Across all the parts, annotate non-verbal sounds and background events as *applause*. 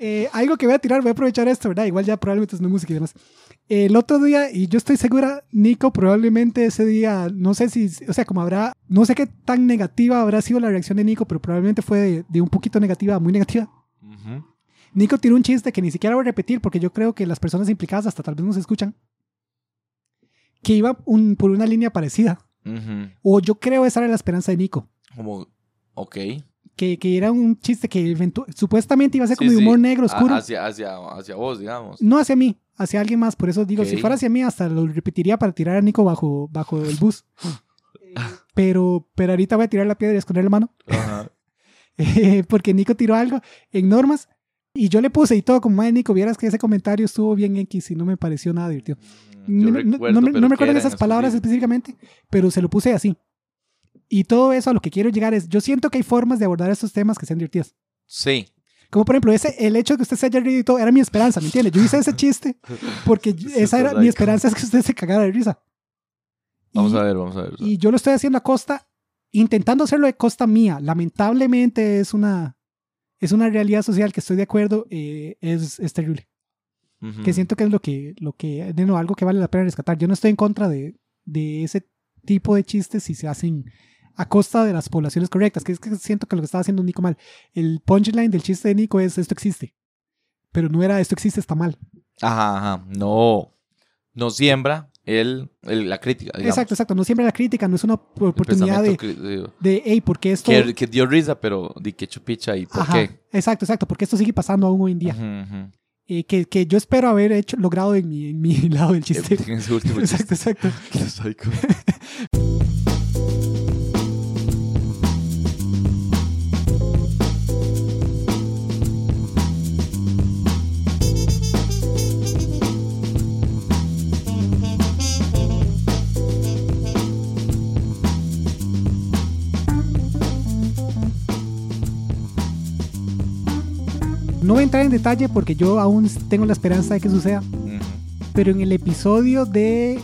Eh, algo que voy a tirar, voy a aprovechar esto, ¿verdad? Igual ya probablemente es no música y demás. El otro día, y yo estoy segura, Nico, probablemente ese día, no sé si, o sea, como habrá, no sé qué tan negativa habrá sido la reacción de Nico, pero probablemente fue de, de un poquito negativa a muy negativa. Ujú. Nico tiró un chiste que ni siquiera voy a repetir porque yo creo que las personas implicadas hasta tal vez no se escuchan. Que iba un- por una línea parecida. Ujú. O yo creo esa era la esperanza de Nico. Como, ok. Que, que era un chiste que supuestamente iba a ser Sí, como de sí. humor negro, A- oscuro. Hacia, hacia, hacia vos, digamos. No hacia mí, hacia alguien más. Por eso digo, si fuera hacia mí, hasta lo repetiría para tirar a Nico bajo, bajo el bus. *laughs* pero, pero ahorita voy a tirar la piedra y esconder la mano. Ajá. *laughs* Eh, porque Nico tiró algo en normas y yo le puse y todo como, madre Nico, vieras que ese comentario estuvo bien X y no me pareció nada divertido. Yo No, me- no- recuerdo, no me, no me ¿qué acuerdo era esas palabras específicamente, pero se lo puse así. Y todo eso a lo que quiero llegar es, yo siento que hay formas de abordar estos temas que sean divertidas. Sí. Como por ejemplo, ese, el hecho de que usted se haya reído y todo era mi esperanza, ¿me entiende? Yo hice ese *laughs* chiste porque esa era mi esperanza es que usted se cagara de risa. Vamos y, a ver, vamos a ver. y yo lo estoy haciendo a costa, intentando hacerlo de costa mía. Lamentablemente es una, es una realidad social que estoy de acuerdo, eh, es, es terrible. Ujú. Que siento que es lo que, lo que, de nuevo, algo que vale la pena rescatar. Yo no estoy en contra de, de ese tipo de chistes si se hacen a costa de las poblaciones correctas, que es que siento que lo que estaba haciendo Nico mal. El punchline del chiste de Nico es esto existe. Pero no era esto existe, está mal. Ajá, ajá. No. No siembra el, el- la crítica. Digamos. Exacto, exacto. No siempre la crítica, no es una oportunidad de, de, hey, ¿por qué esto? que, que dio risa, pero di que chupicha y por Ajá, qué. Exacto, exacto. Porque esto sigue pasando aún hoy en día. Ujú, ujú. Eh, que, que yo espero haber hecho, logrado en mi, en mi *laughs* lado del chiste. *laughs* En ese último exacto, chiste. exacto. *laughs* No voy a entrar en detalle porque yo aún tengo la esperanza de que suceda. Pero en el episodio de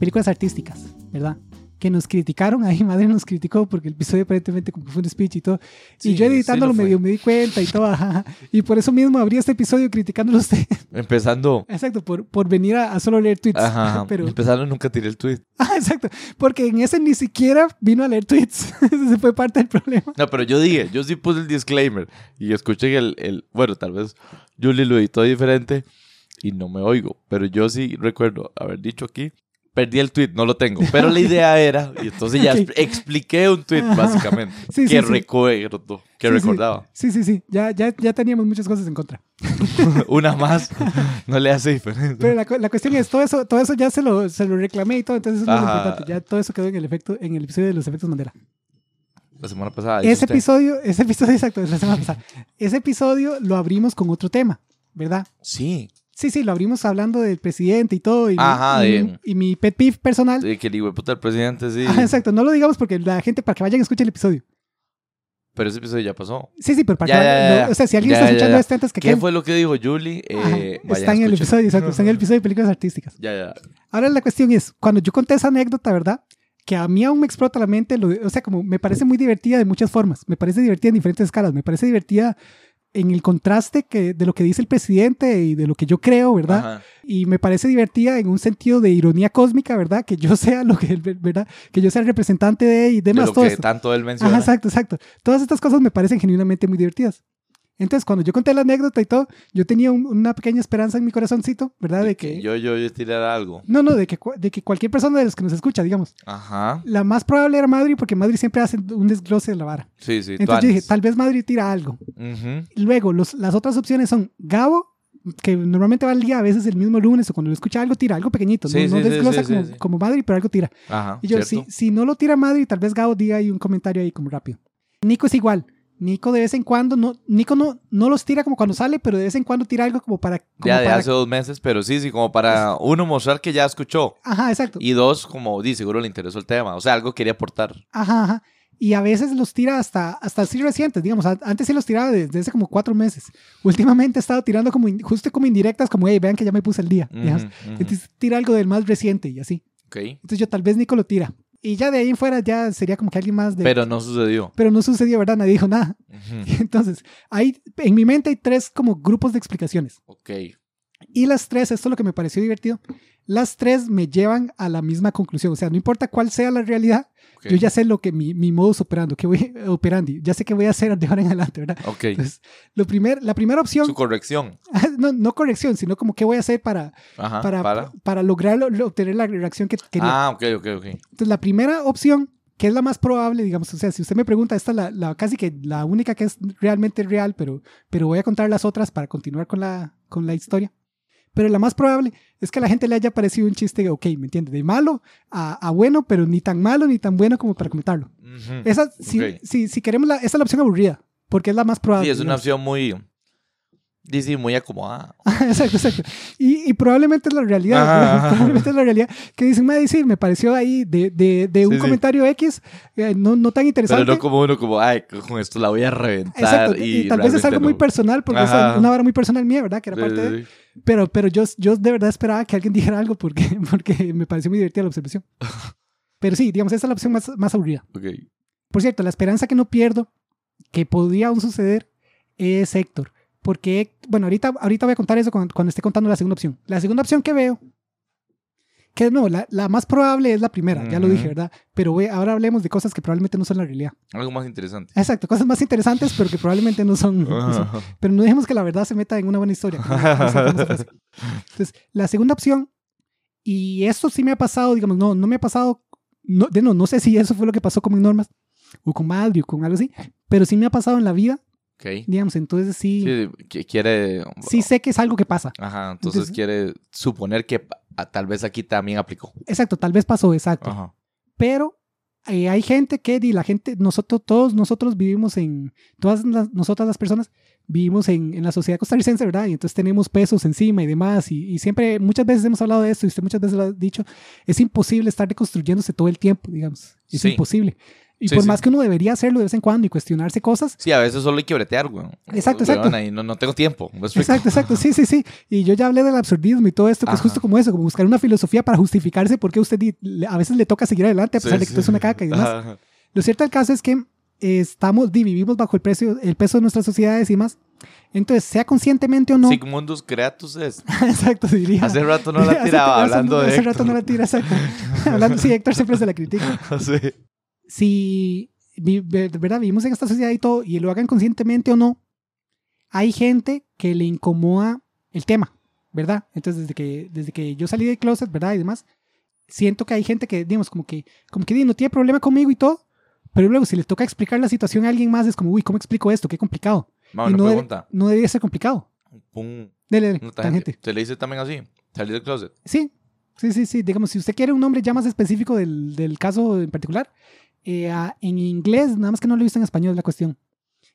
películas artísticas, ¿verdad? Que nos criticaron, ahí madre nos criticó porque el episodio aparentemente como fue un speech y todo. Sí, y yo sí editándolo lo fue. medio me di cuenta y todo, ajá. Y por eso mismo abrí este episodio criticándolo a usted. Empezando. *laughs* exacto, por, por venir a, a solo leer tweets. Ajá, *laughs* pero, Empezando nunca tiré el tweet. *laughs* ah, exacto, porque en ese ni siquiera vino a leer tweets. Ese fue parte del problema. No, pero yo dije, yo sí puse el disclaimer y escuché el, el bueno, tal vez Julie lo editó diferente y no me oigo, pero yo sí recuerdo haber dicho aquí, perdí el tweet, no lo tengo, pero la idea *laughs* era, y entonces ya expliqué un tweet básicamente, Sí, que sí, recuerdo, que Sí, recordaba. Sí, sí, sí, ya, ya, ya teníamos muchas cosas en contra. *laughs* Una más *laughs* no le hace diferencia. Pero la, cu- la cuestión es, todo eso, todo eso ya se lo, se lo reclamé y todo, entonces eso es lo importante. Ya todo eso quedó en el, efecto, en el episodio de los efectos Mandela. La semana pasada. ese usted. episodio, ese episodio exacto, de la semana pasada. Ese episodio lo abrimos con otro tema, ¿verdad? Sí, Sí, sí, lo abrimos hablando del presidente y todo. Y, Ajá, de- mi- y mi pet peeve personal. sí, que el hijo de puta del presidente, sí. Ajá, exacto, no lo digamos porque la gente, para que vayan a escuchar el episodio. Pero ese episodio ya pasó. Sí, sí, pero para Ya, que ya, vayan- ya, no. O sea, si alguien está escuchando esto antes que ¿Qué queden- fue lo que dijo Julie? Eh, está en el episodio, exacto, está en el episodio de películas artísticas. Ya, ya. Ahora la cuestión es, cuando yo conté esa anécdota, ¿verdad? Que a mí aún me explota la mente, lo- o sea, como me parece muy divertida de muchas formas, me parece divertida en diferentes escalas, me parece divertida en el contraste que, de lo que dice el presidente y de lo que yo creo, ¿verdad? Ajá. Y me parece divertida en un sentido de ironía cósmica, ¿verdad? Que yo *laughs* sea lo que, él- ¿verdad? Que yo sea el representante de y De demás, lo todo que esto. tanto él Ajá, menciona. exacto, exacto. Todas estas cosas me parecen genuinamente muy divertidas. Entonces, cuando yo conté la anécdota y todo, yo tenía un- una pequeña esperanza en mi corazoncito, ¿verdad? De que... Yo, yo, yo tirar algo. No, no, de que, de que cualquier persona de los que nos escucha, digamos, Ajá. la más probable era Madrid porque Madrid siempre hace un desglose de la vara. Sí, sí. Entonces yo dije, tal vez Madrid tira algo. Ujú. Y luego, los, las otras opciones son Gabo, que normalmente va al día, a veces el mismo lunes, o cuando lo escucha algo, tira algo pequeñito. Sí, no no sí, sí, desglosa sí, como, como Madrid, pero algo tira. Ajá. Y yo, si, si no lo tira Madrid, tal vez Gabo diga ahí un comentario ahí como rápido. Nico es igual. Nico de vez en cuando, no, Nico no, no los tira como cuando sale, pero de vez en cuando tira algo como para... como Ya de para- hace dos meses, pero sí, sí, como para uno mostrar que ya escuchó. Ajá, exacto. Y dos, como di, seguro le interesó el tema. O sea, algo quería aportar. Ajá, ajá. Y a veces los tira hasta, hasta así recientes, digamos. Antes sí los tiraba desde hace como cuatro meses. Últimamente he estado tirando como, in- justo como indirectas, como, hey, vean que ya me puse el día. Ujú, ujú. Entonces tira algo del más reciente y así. Ok. Entonces yo tal vez Nico lo tira. Y ya de ahí en fuera ya sería como que alguien más de... Pero no sucedió. pero no sucedió, ¿verdad? Nadie dijo nada. *laughs* Entonces, hay, en mi mente hay tres como grupos de explicaciones. Ok. Y las tres, esto es lo que me pareció divertido, las tres me llevan a la misma conclusión. O sea, no importa cuál sea la realidad, yo ya sé lo que mi, mi modus operando, que voy, *laughs* operandi, ya sé qué voy a hacer de ahora en adelante, ¿verdad? Ok. Entonces, lo primer, la primera opción, Su corrección. *laughs* no, no corrección, sino como qué voy a hacer para, Ajá. para, Para. para, lograr lo- lo- obtener la reacción que quería. Ah, ok, ok, ok. Entonces, la primera opción, que es la más probable, digamos, o sea, si usted me pregunta, esta es la, la- casi que la única que es realmente real, pero, pero voy a contar las otras para continuar con la, con la historia. Pero la más probable es que a la gente le haya parecido un chiste, ok, ¿me entiende? De malo a, a bueno, pero ni tan malo ni tan bueno como para comentarlo. Esa, si, Ok. si, si queremos, la, esa es la opción aburrida, porque es la más probable. Sí, es una opción muy. Sí, sí, muy acomodada. *laughs* exacto, exacto. Y, y probablemente es la realidad. Ajá. Probablemente es la realidad. Que dicen, "Mae, sí, me pareció ahí de, de, de un Sí, sí. comentario X, eh, no, no tan interesante. Pero no como uno, como, ay, con esto la voy a reventar. Exacto. Y, Y, tal vez es algo muy no. personal, porque Ajá. es una vara muy personal mía, ¿verdad? Que era Sí, parte sí, de. sí. Pero, pero yo, yo de verdad esperaba que alguien dijera algo porque, *laughs* porque me pareció muy divertida la observación. Pero sí, digamos, esa es la opción más, más aburrida. Ok. Por cierto, la esperanza que no pierdo, que podría aún suceder, es Héctor. Porque, bueno, ahorita, ahorita voy a contar eso cuando, cuando esté contando la segunda opción. La segunda opción que veo, que no, la, la más probable es la primera, ya lo dije. ¿verdad? Pero voy- ahora hablemos de cosas que probablemente no son la realidad. Algo más interesante. Exacto, cosas más interesantes, pero que probablemente no son. no son- pero no dejemos que la verdad se meta en una buena historia. *laughs* Entonces, la segunda opción, y esto sí me ha pasado, digamos, no, no me ha pasado, no, de no, no sé si eso fue lo que pasó con Normas, o con Madrid, o con algo así, pero sí me ha pasado en la vida, Ok. digamos, entonces sí, sí, Sí, quiere. sé que es algo que pasa. Ajá, entonces Entonces- quiere suponer que ah, tal vez aquí también aplicó. Exacto, tal vez pasó, exacto. Ajá. Pero eh, hay gente que, y la gente, nosotros, todos nosotros vivimos en, todas las, nosotras las personas vivimos en, en la sociedad costarricense, ¿verdad? Y entonces tenemos pesos encima y demás. Y, y siempre, muchas veces hemos hablado de esto y usted muchas veces lo ha dicho, es imposible estar reconstruyéndose todo el tiempo, digamos. Es Sí. imposible. Y Sí, por sí. más que uno debería hacerlo de vez en cuando y cuestionarse cosas. Sí, a veces solo hay que bretear, güey. Exacto, Weón, exacto. ahí no, no tengo tiempo. Exacto, exacto, sí, sí, sí. Y yo ya hablé del absurdismo y todo esto, que es Ajá. justo como eso, como buscar una filosofía para justificarse porque usted a veces le toca seguir adelante a pesar Sí, de que esto es una caca y demás. Ajá. Lo cierto del caso es que estamos, vivimos bajo el, precio, el peso de nuestras sociedades y más. Entonces, sea conscientemente o no. Sigmundus Creatus es. *laughs* exacto, diría. Hace rato no la *laughs* Hace- tiraba hace- hablando de. Hace rato no la tira, exacto. *laughs* hablando, sí, Héctor siempre se la critica. sí. Si, verdad, vivimos en esta sociedad y todo, y lo hagan conscientemente o no, hay gente que le incomoda el tema, ¿verdad? Entonces, desde que, desde que yo salí del closet, ¿verdad? Y demás, siento que hay gente que, digamos, como que, como que no tiene problema conmigo y todo, pero luego si le toca explicar la situación a alguien más, es como, uy, ¿cómo explico esto? Qué complicado. Y no, debe- no debería ser complicado. Pum, Dele, dele, tangente. ¿Se le dice también así? Salir del closet. Sí, sí, sí, sí. Digamos, si usted quiere un nombre ya más específico del, del caso en particular, eh, en inglés, nada más que no lo he visto en español es la cuestión.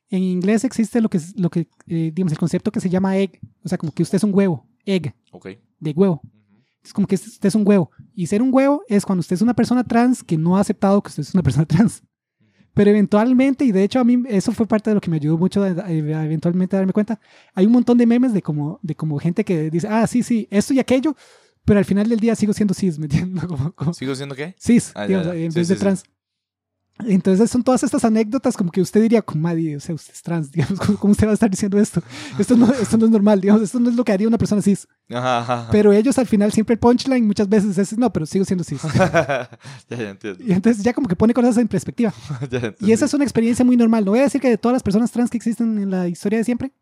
En inglés existe lo que, es- lo que eh, digamos, el concepto que se llama egg, o sea, como que usted es un huevo, egg, Ok. de huevo. Es como que usted es un huevo. Y ser un huevo es cuando usted es una persona trans que no ha aceptado que usted es una *laughs* persona trans. Pero eventualmente, y de hecho a mí eso fue parte de lo que me ayudó mucho a, a- eventualmente darme cuenta, hay un montón de memes de como, de como gente que dice, ah, sí, sí, esto y aquello, pero al final del día sigo siendo cis, ¿me entiendes? *laughs* Como, como ¿Sigo siendo qué? cis, Ah, ya, digamos, ya. en Sí, vez sí, de sí. Entonces son todas estas anécdotas como que usted diría, como madre, o sea, usted es trans, *laughs* digamos, ¿cómo, usted va a estar diciendo esto? Esto no, esto no es normal, digamos, esto no es lo que haría una persona cis. Ajá, ajá. Pero ellos al final siempre el punchline muchas veces es, no, pero sigo siendo cis. *laughs* ya, ya entiendo. Y entonces ya como que pone cosas en perspectiva. *laughs* Ya. Y esa es una experiencia muy normal. No voy a decir que de todas las personas trans que existen en la historia de siempre,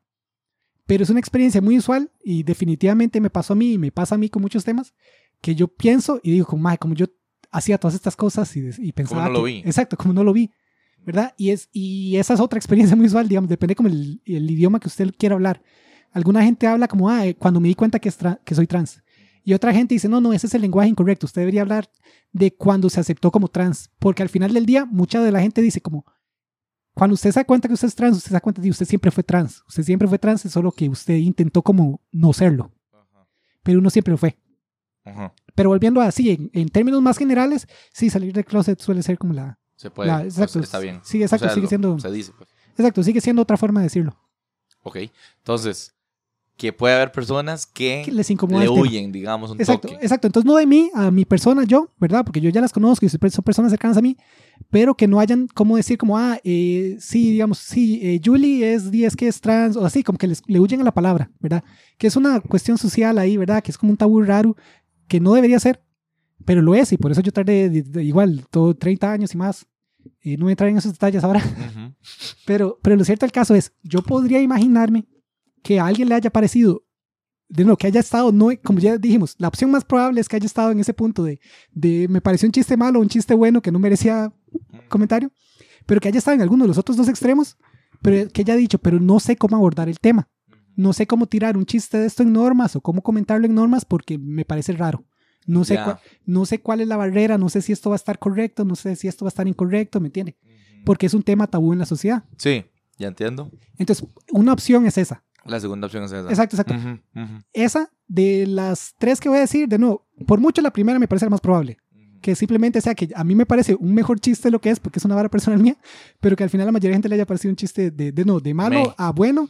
pero es una experiencia muy usual y definitivamente me pasó a mí y me pasa a mí con muchos temas que yo pienso y digo, como, "Mae, como yo hacía todas estas cosas y, y pensaba... no lo que- vi? Exacto, como no lo vi. ¿Verdad? Y, es, y esa es otra experiencia muy usual, digamos, depende como el, el idioma que usted quiera hablar. Alguna gente habla como, ah, eh, cuando me di cuenta que, es que soy trans. Y otra gente dice, no, no, ese es el lenguaje incorrecto. Usted debería hablar de cuando se aceptó como trans. Porque al final del día, mucha de la gente dice como, cuando usted se da cuenta que usted es trans, usted se da cuenta de que usted siempre fue trans. Usted siempre fue trans, es solo que usted intentó como no serlo. Ajá. Pero uno siempre lo fue. Ajá. Pero volviendo así, en, en términos más generales, sí, salir del closet suele ser como la... Se puede. la- pues, exacto, está bien. Sí, exacto, sigue lo- siendo... Se dice, pues. Exacto, sigue siendo otra forma de decirlo. Ok. Entonces, que puede haber personas que, Que les incomoda le huyen, digamos, un Exacto, toque. exacto. Entonces, no de mí, a mi persona, yo, ¿verdad? Porque yo ya las conozco y son personas cercanas a mí, pero que no hayan como decir, como, ah, eh, sí, digamos, sí, eh, Julie es 10 que es trans, o así, como que les, le huyen a la palabra, ¿verdad? Que es una cuestión social ahí, ¿verdad? Que es como un tabú raro, que no debería ser, pero lo es, y por eso yo tardé de- de- igual, todo 30 años y más. Y no voy a entrar en esos detalles ahora. *laughs* Ujú. Pero, pero lo cierto del caso es, yo podría imaginarme que a alguien le haya parecido, de no, que haya estado, no, como ya dijimos, la opción más probable es que haya estado en ese punto de, de me pareció un chiste malo, un chiste bueno que no merecía comentario, pero que haya estado en alguno de los otros dos extremos, pero que haya dicho, pero no sé cómo abordar el tema, no sé cómo tirar un chiste de esto en normas o cómo comentarlo en normas porque me parece raro. No sé, cua- no sé cuál es la barrera, no sé si esto va a estar correcto, no sé si esto va a estar incorrecto, ¿me entiende? Porque es un tema tabú en la sociedad. Sí, ya entiendo. Entonces, una opción es esa. La segunda opción es esa. Exacto, exacto. Esa, de las tres que voy a decir, de nuevo, por mucho la primera me parece la más probable. Que simplemente sea que a mí me parece un mejor chiste lo que es, porque es una vara personal mía, pero que al final la mayoría de gente le haya parecido un chiste de, de no, de malo Me. a bueno,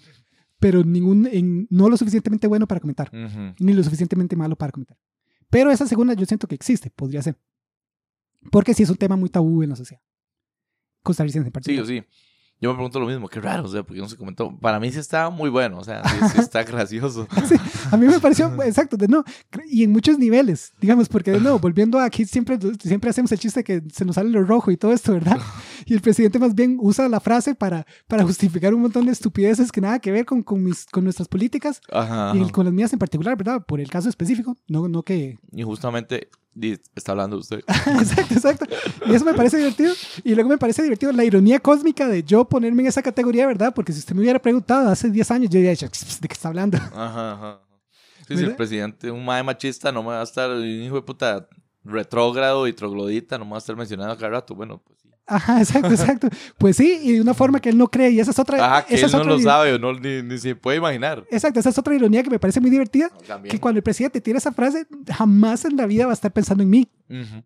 pero ningún, en- no lo suficientemente bueno para comentar, Ujú. ni lo suficientemente malo para comentar. Pero esa segunda yo siento que existe, podría ser. Porque sí es un tema muy tabú en la sociedad. Costarricense en Sí, particular. o sí. Yo me pregunto lo mismo, qué raro, o sea, porque no se comentó. Para mí sí está muy bueno, o sea, sí, sí *laughs* está gracioso. *laughs* Sí, a mí me pareció, *laughs* exacto, de no, y en muchos niveles, digamos, porque de nuevo, volviendo a aquí, siempre, siempre hacemos el chiste que se nos sale lo rojo y todo esto, ¿verdad? Y el presidente más bien usa la frase para, para justificar un montón de estupideces que nada que ver con, con, mis, con nuestras políticas Ajá. y ajá. con las mías en particular, ¿verdad? Por el caso específico, no, no que... Y justamente está hablando usted. *laughs* exacto, exacto. Y eso me parece divertido. Y luego me parece divertido la ironía cósmica de yo ponerme en esa categoría, ¿verdad? Porque si usted me hubiera preguntado hace 10 años, yo dicho, ¿de qué está hablando? Ajá, ajá. Sí, si el presidente, un mae machista, no me va a estar, un hijo de puta retrógrado y troglodita, no me va a estar mencionando cada rato. Bueno, pues. Ajá, exacto, exacto. Pues sí, y de una forma que él no cree. Y esa es otra. Ajá, que esa él es no otra lo sabe o no, ni, ni se puede imaginar. Exacto, esa es otra ironía que me parece muy divertida. También. Que cuando el presidente tiene esa frase, jamás en la vida va a estar pensando en mí. Ujú,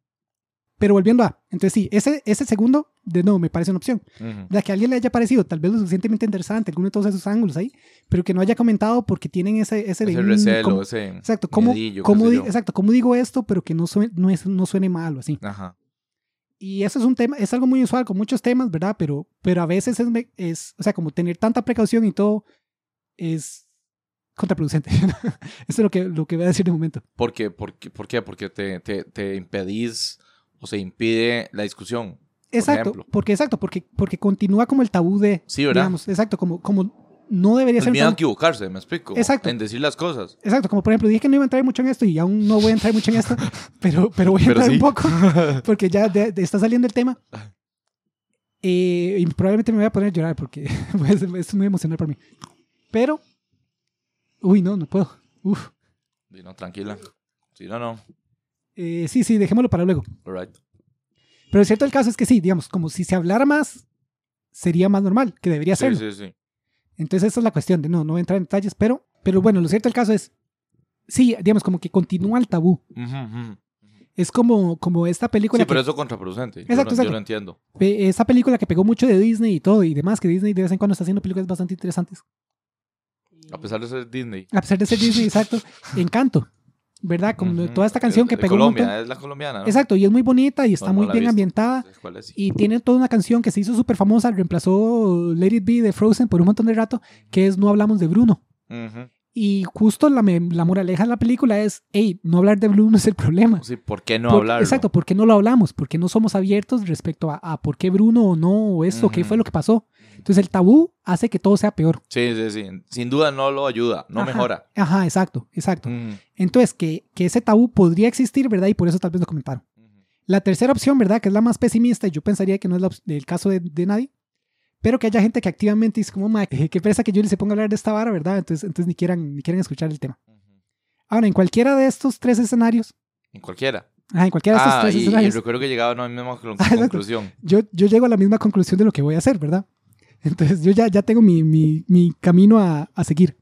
Pero volviendo a. Entonces, sí, ese, ese segundo, de nuevo, me parece una opción. ujú. La que a alguien le haya parecido tal vez lo suficientemente interesante, alguno de todos esos ángulos ahí, pero que no haya comentado porque tienen ese, ese. Ese recelo, ¿cómo- ese exacto, ¿cómo, miedillo, qué cómo exacto, ¿cómo digo esto, pero que no, suene, no, es, no suene mal o así? Ajá. Y eso es un tema, es algo muy usual con muchos temas, ¿verdad? Pero, pero a veces es, es, o sea, como tener tanta precaución y todo es contraproducente. *laughs* Eso es lo que, lo que voy a decir de momento. ¿Por qué? ¿Por qué? ¿Por qué? Porque te, te, te impedís o se impide la discusión. Exacto, porque exacto, porque, porque continúa como el tabú de, Sí, ¿verdad? digamos, exacto, como, como no debería El ser miedo a tabú. equivocarse, me explico. Exacto. En decir las cosas. Exacto, como por ejemplo, dije que no iba a entrar mucho en esto y aún no voy a entrar mucho en esto, *laughs* pero, pero voy a Pero entrar sí. un poco *laughs* porque ya de- de- está saliendo el tema. Eh, y probablemente me voy a poner a llorar porque *laughs* pues, es muy emocional para mí. Pero, uy, no, no puedo. Uf. No, tranquila. Sí, no, no. Eh, sí, sí, dejémoslo para luego. All right. Pero el cierto del caso es que sí, digamos, como si se hablara más, sería más normal, que debería Sí, serlo. sí, sí. Entonces, esa es la cuestión de no, no voy a entrar en detalles, pero, pero bueno, lo cierto del caso es, sí, digamos, como que continúa el tabú. Ujú. Es como, como esta película, Sí, que, pero eso es contraproducente. Yo Exacto, yo, lo entiendo. esa película que pegó mucho de Disney y todo y demás, que Disney de vez en cuando está haciendo películas bastante interesantes. A pesar de ser Disney. A pesar de ser Disney, *laughs* exacto. Encanto, ¿verdad? Como Ujú. toda esta canción que De pegó un Colombia, montón. es la colombiana. ¿no? Exacto, y es muy bonita y está No, no muy he bien visto. ambientada. ¿Cuál es? Y tiene toda una canción que se hizo súper famosa, reemplazó Let It Be de Frozen por un montón de rato, que es No hablamos de Bruno. Ujú. Y justo la, la moraleja de la película es, hey, no hablar de Bruno *laughs* es el problema. Sí, ¿por qué no Por- hablarlo? Exacto, ¿por qué no lo hablamos? ¿Por qué no somos abiertos respecto a, a por qué Bruno o no, o esto, qué Ujú. fue lo que pasó? Entonces el tabú hace que todo sea peor. Sí, sí, sí. Sin duda no lo ayuda, no Ajá. mejora. Ajá, exacto, exacto. Ujú, Entonces, que, que ese tabú podría existir, ¿verdad? Y por eso tal vez lo comentaron. La tercera opción, ¿verdad? Que es la más pesimista, y yo pensaría que no es la el caso de, de nadie, pero que haya gente que activamente dice como, "Ma, qué presa que Julie se ponga a hablar de esta vara, ¿verdad? Entonces, entonces ni, quieran, ni quieren escuchar el tema. Ahora, en cualquiera de estos tres escenarios, En cualquiera. ajá, en cualquiera de estos Ah, tres y, y escenarios, recuerdo que llegaba a una misma *laughs* Ah, conclusión. yo, yo llego a la misma conclusión de lo que voy a hacer, ¿verdad? Entonces yo ya, ya tengo mi, mi, mi camino a, a seguir.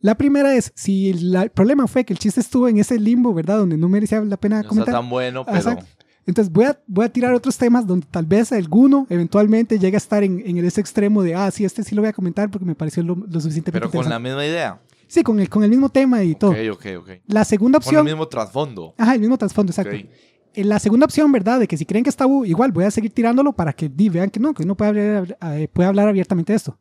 La primera es, si la- el problema fue que el chiste estuvo en ese limbo, ¿verdad? Donde no merecía la pena No comentar. tan bueno, pero... Exacto. Entonces voy a, voy a tirar otros temas donde tal vez alguno eventualmente llegue a estar en, en ese extremo de, ah, sí, este sí lo voy a comentar porque me pareció lo, lo suficientemente Pero con la misma idea. Sí, con el, con el mismo tema y todo. Ok, ok, ok. La segunda Con el opción. mismo trasfondo. Ajá, el mismo trasfondo, exacto. Ok. Eh, La segunda opción, ¿verdad? De que si creen que está bu- igual, voy a seguir tirándolo para que vean que no, que uno puede hablar, eh, puede hablar abiertamente de esto.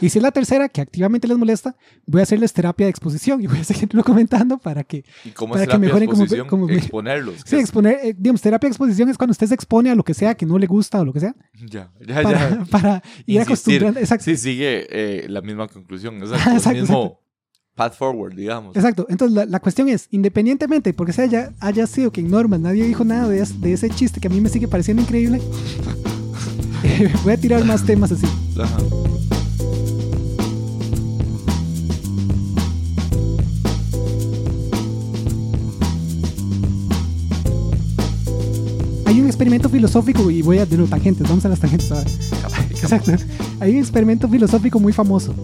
Y si es la tercera, que activamente les molesta, voy a hacerles terapia de exposición y voy a *laughs* seguirlo comentando para que... ¿Y cómo Para es que mejoren como- como- Exponerlos. Sí, exponer, eh, digamos, terapia de exposición es cuando usted se expone a lo que sea que no le gusta o lo que sea, Ya, ya, para, ya. *laughs* para ir Insistir. acostumbrando. Exacto, Sí, sigue eh, la misma conclusión. *laughs* Exacto. Exacto, el mismo path forward, digamos. exacto. Entonces, la, la cuestión es, independientemente, porque se haya, haya sido que en Norman nadie dijo nada de, es- de ese chiste que a mí me sigue pareciendo increíble, *laughs* eh, voy a tirar más temas así. Ajá. Hay un experimento filosófico, y voy a de nuevo tangentes, vamos a las tangentes ahora. Exacto. Hay un experimento filosófico muy famoso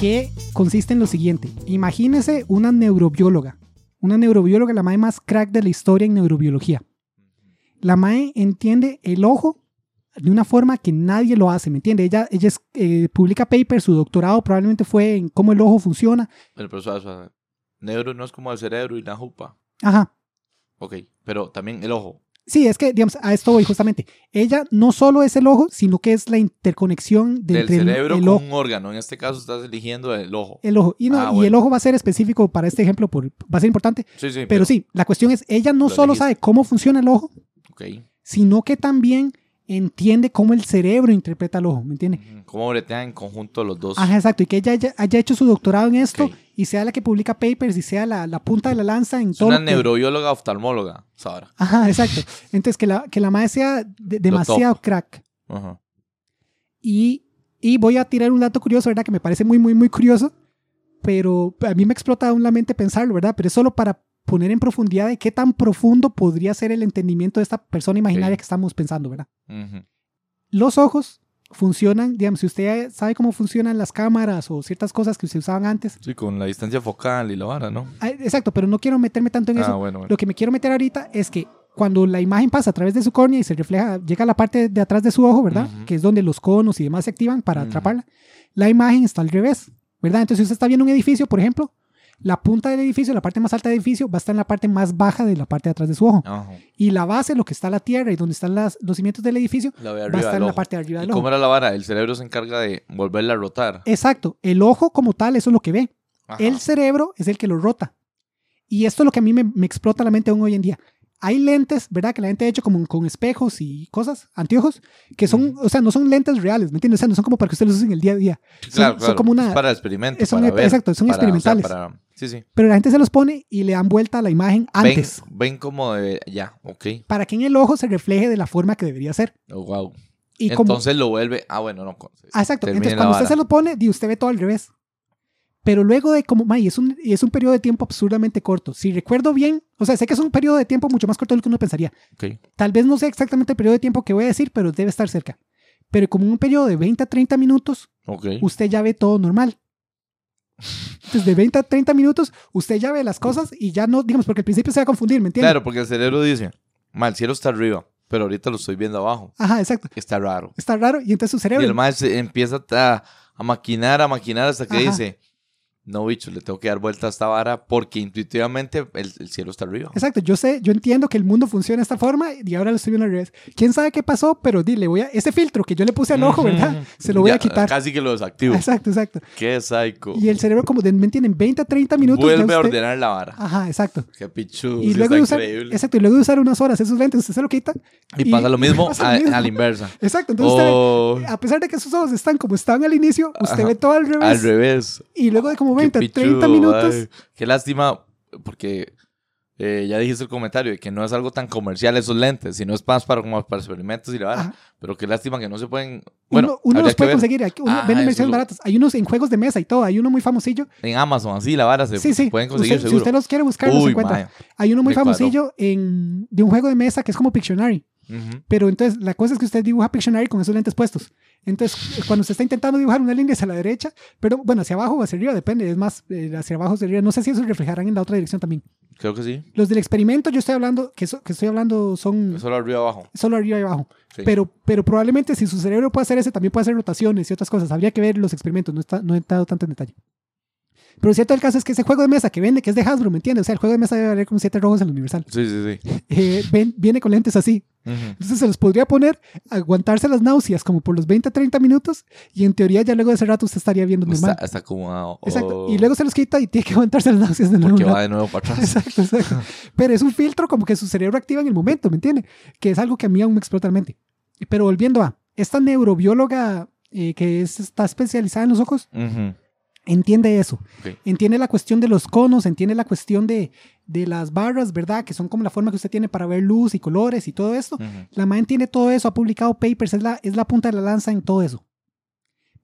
que consiste en lo siguiente. Imagínese una neurobióloga. Una neurobióloga, la MAE más crack de la historia en neurobiología. La MAE entiende el ojo de una forma que nadie lo hace, ¿me entiende? Ella, ella es- eh, publica papers, su doctorado probablemente fue en cómo el ojo funciona. Pero, pero suave, suave. Neuro no es como el cerebro y la jupa. Ajá. Ok, pero también el ojo. Sí, es que, digamos, a esto voy justamente. Ella no solo es el ojo, sino que es la interconexión de Del entre el- cerebro el, con ojo. un órgano. En este caso estás eligiendo el ojo. El ojo. Y, no, Ah, y bueno. el ojo va a ser específico para este ejemplo, por, va a ser importante. Sí, sí. Pero, sí, la cuestión es, ella no lo solo elegiste. sabe cómo funciona el ojo, sino que también entiende cómo el cerebro interpreta el ojo, ¿me entiende? Ujú. ¿Cómo bretean en conjunto los dos? Ajá, exacto. Y que ella haya, haya hecho su doctorado en esto y sea la que publica papers y sea la, la punta de la lanza en Es todo. una neurobióloga oftalmóloga, Sara. Ajá, exacto. Entonces, que la, que la madre sea de- demasiado crack. Ajá. Y, y voy a tirar un dato curioso, ¿verdad? Que me parece muy, muy, muy curioso. Pero a mí me explota aún la mente pensarlo, ¿verdad? Pero es solo para poner en profundidad de qué tan profundo podría ser el entendimiento de esta persona imaginaria Ok. que estamos pensando, ¿verdad? Ujú. Los ojos funcionan, digamos, si usted sabe cómo funcionan las cámaras o ciertas cosas que se usaban antes. Sí, con la distancia focal y la vara, ¿no? Exacto, pero no quiero meterme tanto en Ah, eso. bueno, bueno. Lo que me quiero meter ahorita es que cuando la imagen pasa a través de su córnea y se refleja, llega a la parte de atrás de su ojo, ¿verdad? Ujú. Que es donde los conos y demás se activan para Ujú. atraparla. La imagen está al revés, ¿verdad? Entonces, si usted está viendo un edificio, por ejemplo, la punta del edificio, la parte más alta del edificio, va a estar en la parte más baja de la parte de atrás de su ojo. Ajá. Y la base, lo que está la tierra y donde están las- los cimientos del edificio, va a estar en la parte de arriba ¿Y del cómo ojo. era la vara? El cerebro se encarga de volverla a rotar. Exacto, el ojo como tal, eso es lo que ve. Ajá. El cerebro es el que lo rota. Y esto es lo que a mí me, me explota la mente aún hoy en día. Hay lentes, ¿verdad? Que la gente ha hecho como con espejos y cosas, anteojos, que son, o sea, no son lentes reales, ¿me entiendes? O sea, no son como para que usted los use en el día a día. Son- claro, son claro. como una- Es para experimentos. son para ep- ver, exacto, son para- o sea, experimentales. para- Sí, sí. Pero la gente se los pone y le dan vuelta a la imagen antes, Ven, ven como de. Ya, ok. para que en el ojo se refleje de la forma que debería ser. Oh, wow. Y como, Entonces lo vuelve. Ah, bueno, no. Ah, exacto. Entonces, cuando usted se lo pone, di, usted ve todo al revés. Pero luego de como, may, es un, y es un periodo de tiempo absurdamente corto. Si recuerdo bien, o sea, sé que es un periodo de tiempo mucho más corto de lo que uno pensaría. Ok. Tal vez no sé exactamente el periodo de tiempo que voy a decir, pero debe estar cerca. Pero como un periodo de 20 a 30 minutos, Ok. usted ya ve todo normal. Entonces, de 20 a 30 minutos, usted ya ve las cosas y ya no, digamos, porque al principio se va a confundir, ¿me entiende? Claro, porque el cerebro dice: Mal, el cielo está arriba, pero ahorita lo estoy viendo abajo. Ajá, exacto. Está raro. Está raro y entonces su Y cerebro... el mal se empieza a, a maquinar, a maquinar hasta que Ajá. dice: No, bicho, le tengo que dar vuelta a esta vara porque intuitivamente el, el cielo está arriba. Exacto, yo sé, yo entiendo que el mundo funciona de esta forma y ahora lo estoy viendo al revés. ¿Quién sabe qué pasó? Pero dile, voy a, ese filtro que yo le puse al ojo, ¿verdad? Se lo voy Ya, a quitar. Casi que lo desactivo. Exacto, exacto. Qué psycho. Y el cerebro como de, ¿me entienden? 20 a 30 minutos. Vuelve a usted- ordenar la vara. Ajá, exacto. Qué pichudo. Y sí luego, está de usar, increíble. exacto, y luego de usar unas horas esos lentes, usted se lo quita. Y, y pasa lo mismo, pasa a, lo mismo. a la inversa. *laughs* Exacto, entonces usted Oh, a pesar de que sus ojos están como estaban al inicio, usted Ajá. ve todo al revés. al revés. Y luego de como 20 a 30 pichudo, minutos. ay. Qué lástima, porque eh, ya dijiste el comentario de que no es algo tan comercial esos lentes, sino es más para, como para experimentos y la. Ajá. Pero qué lástima que no se pueden. Bueno, uno uno los puede ver. conseguir. Aquí, uno venden versiones baratas. Hay unos en juegos de mesa y todo. Hay uno muy famosillo. En Amazon, así la vara se Sí, sí. pueden conseguir Usted- si seguro. usted los quiere buscar, los Uy, encuentra. mae. Hay uno muy famosillo en, de un juego de mesa que es como Pictionary. Pero entonces la cosa es que usted dibuja Pictionary con esos lentes puestos. Entonces, cuando usted está intentando dibujar una línea hacia la derecha, pero bueno, hacia abajo o hacia arriba, depende. Es más, eh, hacia abajo o hacia arriba. No sé si eso reflejarán en la otra dirección también. Creo que sí. Los del experimento, yo estoy hablando, que, so- que estoy hablando son Solo arriba abajo. solo arriba y abajo. Sí. Pero, pero probablemente si su cerebro puede hacer ese, también puede hacer rotaciones y otras cosas. Habría que ver los experimentos, no, está, no he entrado tanto en detalle. Pero cierto el caso es que ese juego de mesa que vende, que es de Hasbro, ¿me entiendes? O sea, el juego de mesa debe valer como siete rojos en el Universal. Sí, sí, sí. Eh, ven- viene con lentes así. Ujú. Entonces se los podría poner, aguantarse las náuseas como por los 20 a 30 minutos y en teoría ya luego de ese rato usted estaría viendo Está, normal. está acomodado. Exacto. Oh, Y luego se los quita y tiene que aguantarse las náuseas de nuevo. Porque va de nuevo para atrás. Exacto, exacto. Pero es un filtro como que su cerebro activa en el momento, ¿me entiende? Que es algo que a mí aún me explota la mente. Pero volviendo a esta neurobióloga eh, que es- está especializada en los ojos, Ujú. Entiende eso. Ok. Entiende la cuestión de los conos, entiende la cuestión de, de las barras, ¿verdad? Que son como la forma que usted tiene para ver luz y colores y todo esto. La MAE entiende todo eso, ha publicado papers, es la, es la punta de la lanza en todo eso.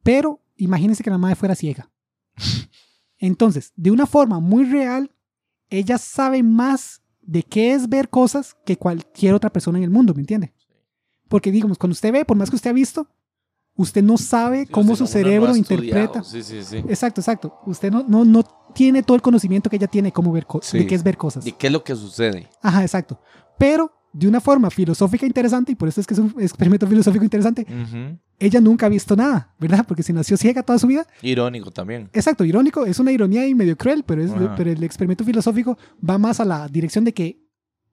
Pero imagínense que la MAE fuera ciega. *laughs* Entonces, de una forma muy real, ella sabe más de qué es ver cosas que cualquier otra persona en el mundo, ¿me entiende? Porque digamos, cuando usted ve, por más que usted ha visto, usted no sabe Sí, cómo su no- no cerebro ha interpreta. Sí, sí, sí. Exacto, exacto. Usted no, no, no tiene todo el conocimiento que ella tiene cómo ver Sí. de qué es ver cosas. ¿Y qué es lo que sucede? Ajá, exacto. Pero de una forma filosófica interesante, y por eso es que es un experimento filosófico interesante, Ujú. ella nunca ha visto nada, ¿verdad? Porque si nació ciega toda su vida, Irónico también. exacto, irónico, es una ironía y medio cruel, pero, es, Ajá. pero el experimento filosófico va más a la dirección de que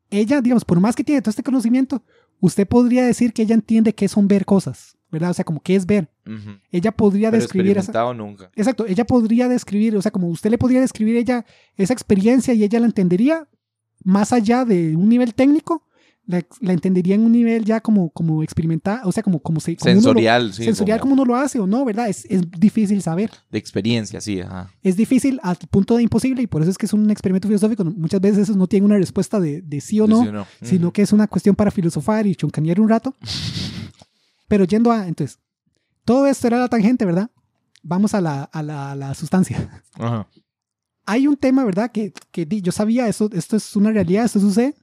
ella, digamos, por más que tiene todo este conocimiento, usted podría decir que ella entiende qué son ver cosas, ¿verdad? O sea, como qué es ver. Ujú. Ella podría Pero describir esa, nunca. Exacto, ella podría describir, o sea, como usted le podría describir ella esa experiencia y ella la entendería más allá de un nivel técnico, la, la entendería en un nivel ya como, como experimental, o sea, como, como, se, como uno lo- Sensorial, sí. sensorial como uno lo hace o no, ¿verdad? Es, es difícil saber. De experiencia, sí. Ajá. Es difícil al punto de imposible y por eso es que es un experimento filosófico. Muchas veces no tiene una respuesta de, de sí o no, Sí, no. sino que es una cuestión para filosofar y choncanear un rato. *laughs* Pero yendo a, entonces, todo esto era la tangente, ¿verdad? Vamos a la, a la, a la sustancia. Ajá. hay un tema, ¿verdad? Que, que yo sabía, eso, esto es una realidad, esto sucede,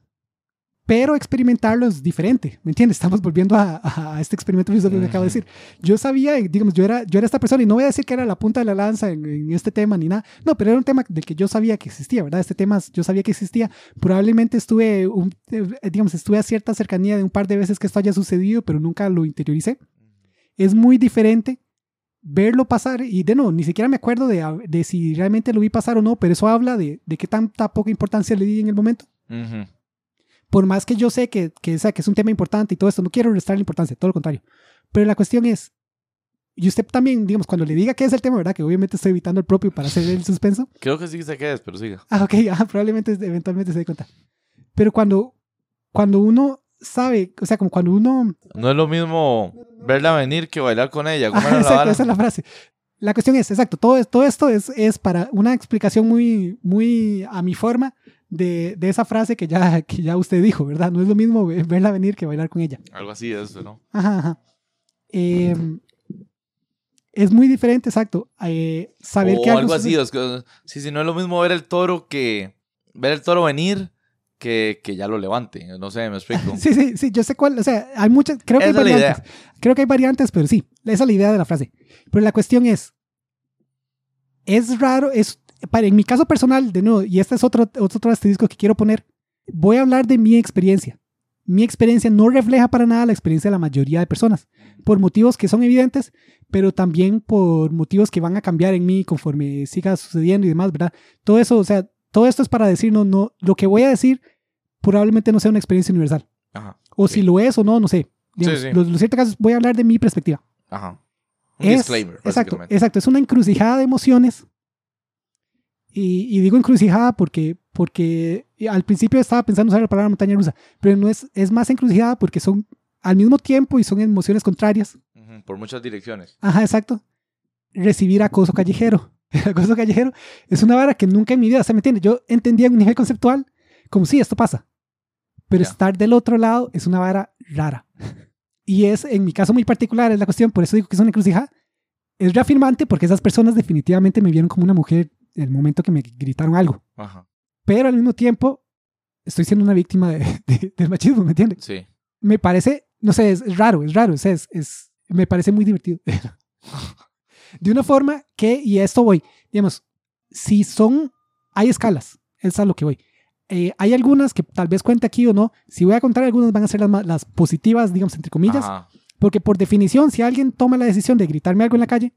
pero experimentarlo es diferente, ¿me entiendes? Estamos volviendo a, a este experimento que acabo de decir. Yo sabía, digamos, yo era, yo era esta persona y no voy a decir que era la punta de la lanza en, en este tema ni nada, no, pero era un tema del que yo sabía que existía, ¿verdad? Este tema yo sabía que existía. Probablemente estuve, un- eh, digamos, estuve a cierta cercanía de un par de veces que esto haya sucedido, pero nunca lo interioricé. Es muy diferente verlo pasar y de nuevo, ni siquiera me acuerdo de, de si realmente lo vi pasar o no, pero eso habla de, de qué tanta poca importancia le di en el momento. Ujú. Por más que yo sé que, que, o sea, que es un tema importante y todo esto, no quiero restar la importancia, todo lo contrario. Pero la cuestión es, y usted también, digamos, cuando le diga qué es el tema, ¿verdad? Que obviamente estoy evitando el propio para hacer el suspenso. Creo que sí sé qué es, pero siga. Ah, ok, *laughs* ah, probablemente eventualmente se dé cuenta. Pero cuando, cuando uno sabe, o sea, como cuando uno No es lo mismo verla venir que bailar con ella. ¿Cómo Ajá, *laughs* era la exacto, vara? esa es la frase. La cuestión es, exacto, todo, todo esto es, es para una explicación muy, muy a mi forma de, de esa frase que ya, que ya usted dijo, ¿verdad? No es lo mismo ve- verla venir que bailar con ella. Algo así eso, ¿no? Ajá, ajá. Eh, es muy diferente, exacto. eh, saber o que algo, sucede- así. es que- sí, sí, no es lo mismo ver el toro que... Ver el toro venir que, que ya lo levante. No sé, me explico. *laughs* Sí, sí, sí, yo sé cuál, o sea, hay muchas, creo que hay Esa es la variantes. Creo que hay variantes, pero sí, esa es la idea de la frase. Pero la cuestión es, es raro, es, para, en mi caso personal, de nuevo, y este es otro, otro asterisco que quiero poner, voy a hablar de mi experiencia. Mi experiencia no refleja para nada la experiencia de la mayoría de personas, por motivos que son evidentes, pero también por motivos que van a cambiar en mí conforme siga sucediendo y demás, ¿verdad? Todo eso, o sea, todo esto es para decir, no, no, lo que voy a decir probablemente no sea una experiencia universal. Ajá. O Ok. si lo es o no, no sé. Digamos, Sí, sí. Lo, lo cierto caso es voy a hablar de mi perspectiva. Ajá. Un Es- disclaimer, exacto, exacto. Es una encrucijada de emociones. Y, y digo encrucijada porque, porque al principio estaba pensando usar la palabra montaña rusa, pero no es, es más encrucijada porque son al mismo tiempo y son emociones contrarias. Por muchas direcciones. Ajá, exacto. Recibir acoso callejero. El *laughs* acoso callejero es una vara que nunca en mi vida, o sea, ¿me entiendes? Yo entendía en un nivel conceptual como sí, esto pasa. Pero Ya. estar del otro lado es una vara rara. Y es, en mi caso muy particular, es la cuestión, por eso digo que es una encrucijada. Es reafirmante porque esas personas definitivamente me vieron como una mujer el momento que me gritaron algo. Ajá. Pero al mismo tiempo, estoy siendo una víctima de- *laughs* de- del machismo, ¿me entiendes? Sí. me parece, no sé, es, es raro, es raro, es, es- me parece muy divertido. *laughs* de una forma que, y a esto voy, digamos, si son, hay escalas, es a lo que voy. Eh, hay algunas que tal vez cuente aquí o no, si voy a contar algunas van a ser las, las positivas, digamos, entre comillas, Ajá. porque por definición, si alguien toma la decisión de gritarme algo en la calle,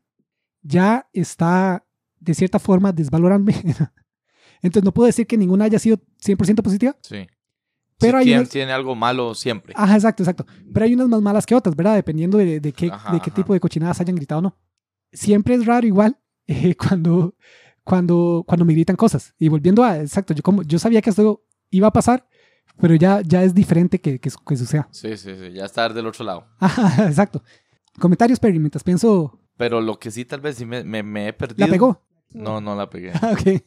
ya está de cierta forma desvalorarme. *laughs* Entonces no puedo decir que ninguna haya sido 100% positiva. Sí. Pero Sí, hay ¿quién unas- tiene algo malo siempre. Ajá, exacto, exacto. Pero hay unas más malas que otras, ¿verdad? Dependiendo de, de qué, Ajá, de qué ajá. tipo de cochinadas hayan gritado o no. Siempre es raro igual *laughs* eh, cuando, cuando, cuando me gritan cosas. Y volviendo a, exacto, yo, como, yo sabía que esto iba a pasar, pero ya, ya es diferente que, que, que suceda. Sí, sí, sí. Ya estar del otro lado. *laughs* Ajá, exacto. Comentarios, Perry, mientras pienso, Pero lo que sí, tal vez sí me, me, me he perdido. ¿la pegó? No, no la pegué. *laughs* Ok.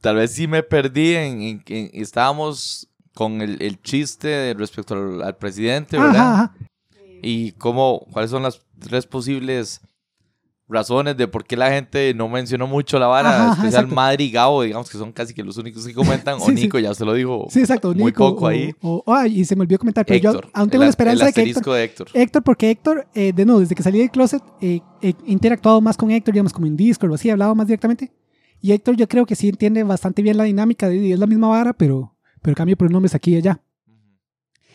Tal vez sí me perdí en, en- en- estábamos con el, el chiste respecto al, al presidente, ¿verdad? Ajá, ajá. Y cómo, cuáles son las tres posibles razones de por qué la gente no mencionó mucho la vara, Ajá, especial exacto. Y Gabo, digamos que son casi que los únicos que comentan, *laughs* o sí. Nico ya se lo dijo, Sí, exacto. muy Nico, poco o- ahí. o- y se me olvidó comentar, pero Héctor, yo aún tengo el, la esperanza el de que Héctor, de Héctor. Héctor, porque Héctor, eh, de nuevo, desde que salí del closet, eh, interactuado más con Héctor, digamos, como en Discord o así, he hablado más directamente. Y Héctor yo creo que sí entiende bastante bien la dinámica, de, es la misma vara, pero, pero cambio pronombres aquí y allá.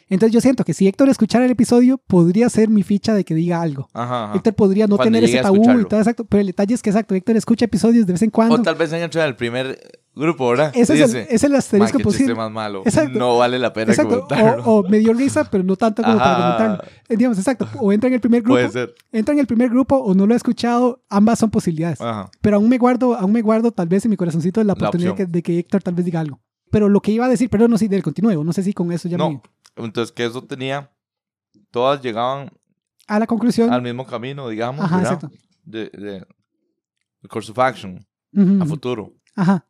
Entonces yo siento que si Héctor escuchara el episodio, podría ser mi ficha de que diga algo. Ajá, ajá. Héctor podría no Cuando tener ese tabú y todo exacto, pero el detalle es que exacto, Héctor escucha episodios de vez en cuando. O tal vez entra en el primer grupo, ¿verdad? Ese es, el, es el "Ma, asterisco posible. más malo. Exacto. No vale la pena Exacto, o, o me dio risa, pero no tanto como para Ajá, comentarlo. Eh, digamos, exacto, o entra en el primer grupo, Puede ser. entra en el primer grupo o no lo he escuchado, ambas son posibilidades. Ajá. Pero aún me guardo, aún me guardo tal vez en mi corazoncito la oportunidad que- opción. de que Héctor tal vez diga algo. Pero lo que iba a decir, perdón, no sé si del continúe, o no sé si con eso ya No, me... entonces que eso tenía, todas llegaban A la conclusión. al mismo camino, digamos, Ajá, ¿verdad? exacto. De, de, de course of action Ujú, a futuro. Ajá.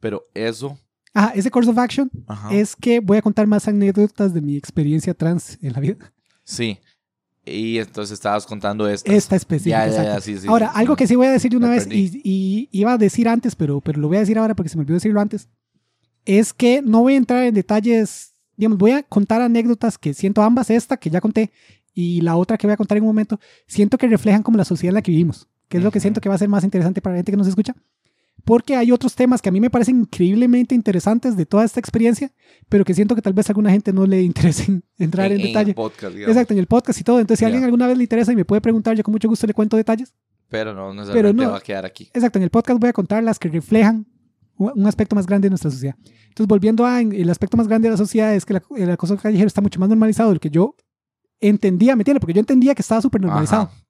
Pero eso, Ajá, ese course of action ajá, es que voy a contar más anécdotas de mi experiencia trans en la vida. sí. Y entonces estabas contando esto. Esta específica. Ya, ya, sí, sí. ahora, algo que sí voy a decir de una vez, y, y iba a decir antes, pero, pero lo voy a decir ahora porque se me olvidó decirlo antes, es que no voy a entrar en detalles, digamos, voy a contar anécdotas que siento ambas, esta que ya conté y la otra que voy a contar en un momento, siento que reflejan como la sociedad en la que vivimos, que es lo que siento que va a ser más interesante para la gente que nos escucha, porque hay otros temas que a mí me parecen increíblemente interesantes de toda esta experiencia, pero que siento que tal vez a alguna gente no le interese *laughs* entrar en, el detalle. podcast, digamos. Exacto, en el podcast y todo. Entonces, si Ya. alguien alguna vez le interesa y me puede preguntar, yo con mucho gusto le cuento detalles. Pero no necesariamente Pero no. va a quedar aquí. Exacto, en el podcast voy a contar las que reflejan un aspecto más grande de nuestra sociedad. Entonces, volviendo a el aspecto más grande de la sociedad, es que la- el acoso callejero está mucho más normalizado de lo que yo entendía, ¿me entiendes? Porque yo entendía que estaba súper normalizado. Ajá.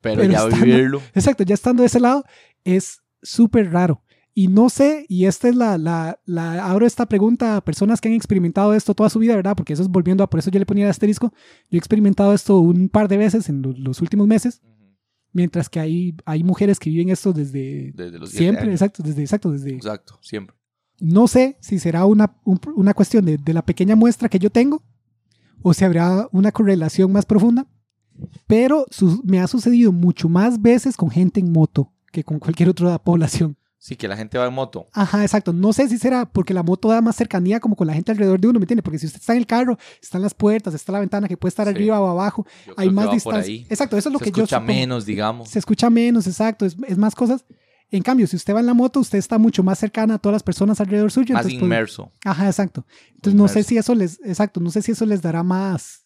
Pero, Pero ya estando- vivirlo. Exacto, ya estando de ese lado, es súper raro. Y no sé, y esta es la, la, la, abro esta pregunta a personas que han experimentado esto toda su vida, ¿verdad? Porque eso es volviendo a, por eso yo le ponía el asterisco. Yo he experimentado esto un par de veces en lo- los últimos meses, mientras que hay, hay mujeres que viven esto desde Desde los siempre, años. exacto, desde, exacto, desde... Exacto, siempre. No sé si será una, un- una cuestión de, de la pequeña muestra que yo tengo o si habrá una correlación más profunda, pero su- me ha sucedido mucho más veces con gente en moto que con cualquier otra *laughs* población. Sí, que la gente va en moto. Ajá, exacto. No sé si será porque la moto da más cercanía como con la gente alrededor de uno, ¿me entiende? Porque si usted está en el carro, están las puertas, está la ventana que puede estar Sí. arriba o abajo, Yo hay más distancia. Exacto, eso es lo Se que yo escucha supongo. menos, digamos. Se escucha menos, exacto, es, es más cosas. En cambio, si usted va en la moto, usted está mucho más cercana a todas las personas alrededor suyo. Más entonces, pues, inmerso. Ajá, exacto. Entonces no sé si eso les, exacto, no sé si eso les dará más.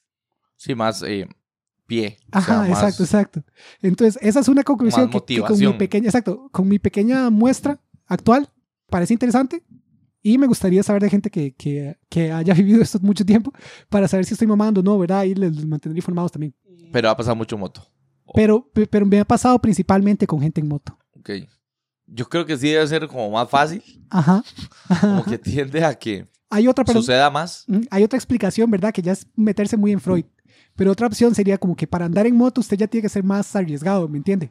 Sí, más eh, pie. o Ajá, más- exacto, exacto. Entonces esa es una conclusión que, que con mi pequeña, exacto, con mi pequeña muestra actual parece interesante y me gustaría saber de gente que, que, que haya *laughs* vivido esto mucho tiempo para saber si estoy mamando o no, ¿verdad? Y les, les mantendré informados también. Pero ha pasado mucho moto. Pero, pe- pero me ha pasado principalmente con gente en moto. Ok. Yo creo que sí debe ser como más fácil. Ajá. Como que *laughs* tiende a que Hay otra, pero, suceda más. Hay otra explicación, ¿verdad? Que ya es meterse muy en Freud. Pero otra opción sería como que para andar en moto usted ya tiene que ser más arriesgado, ¿me entiende?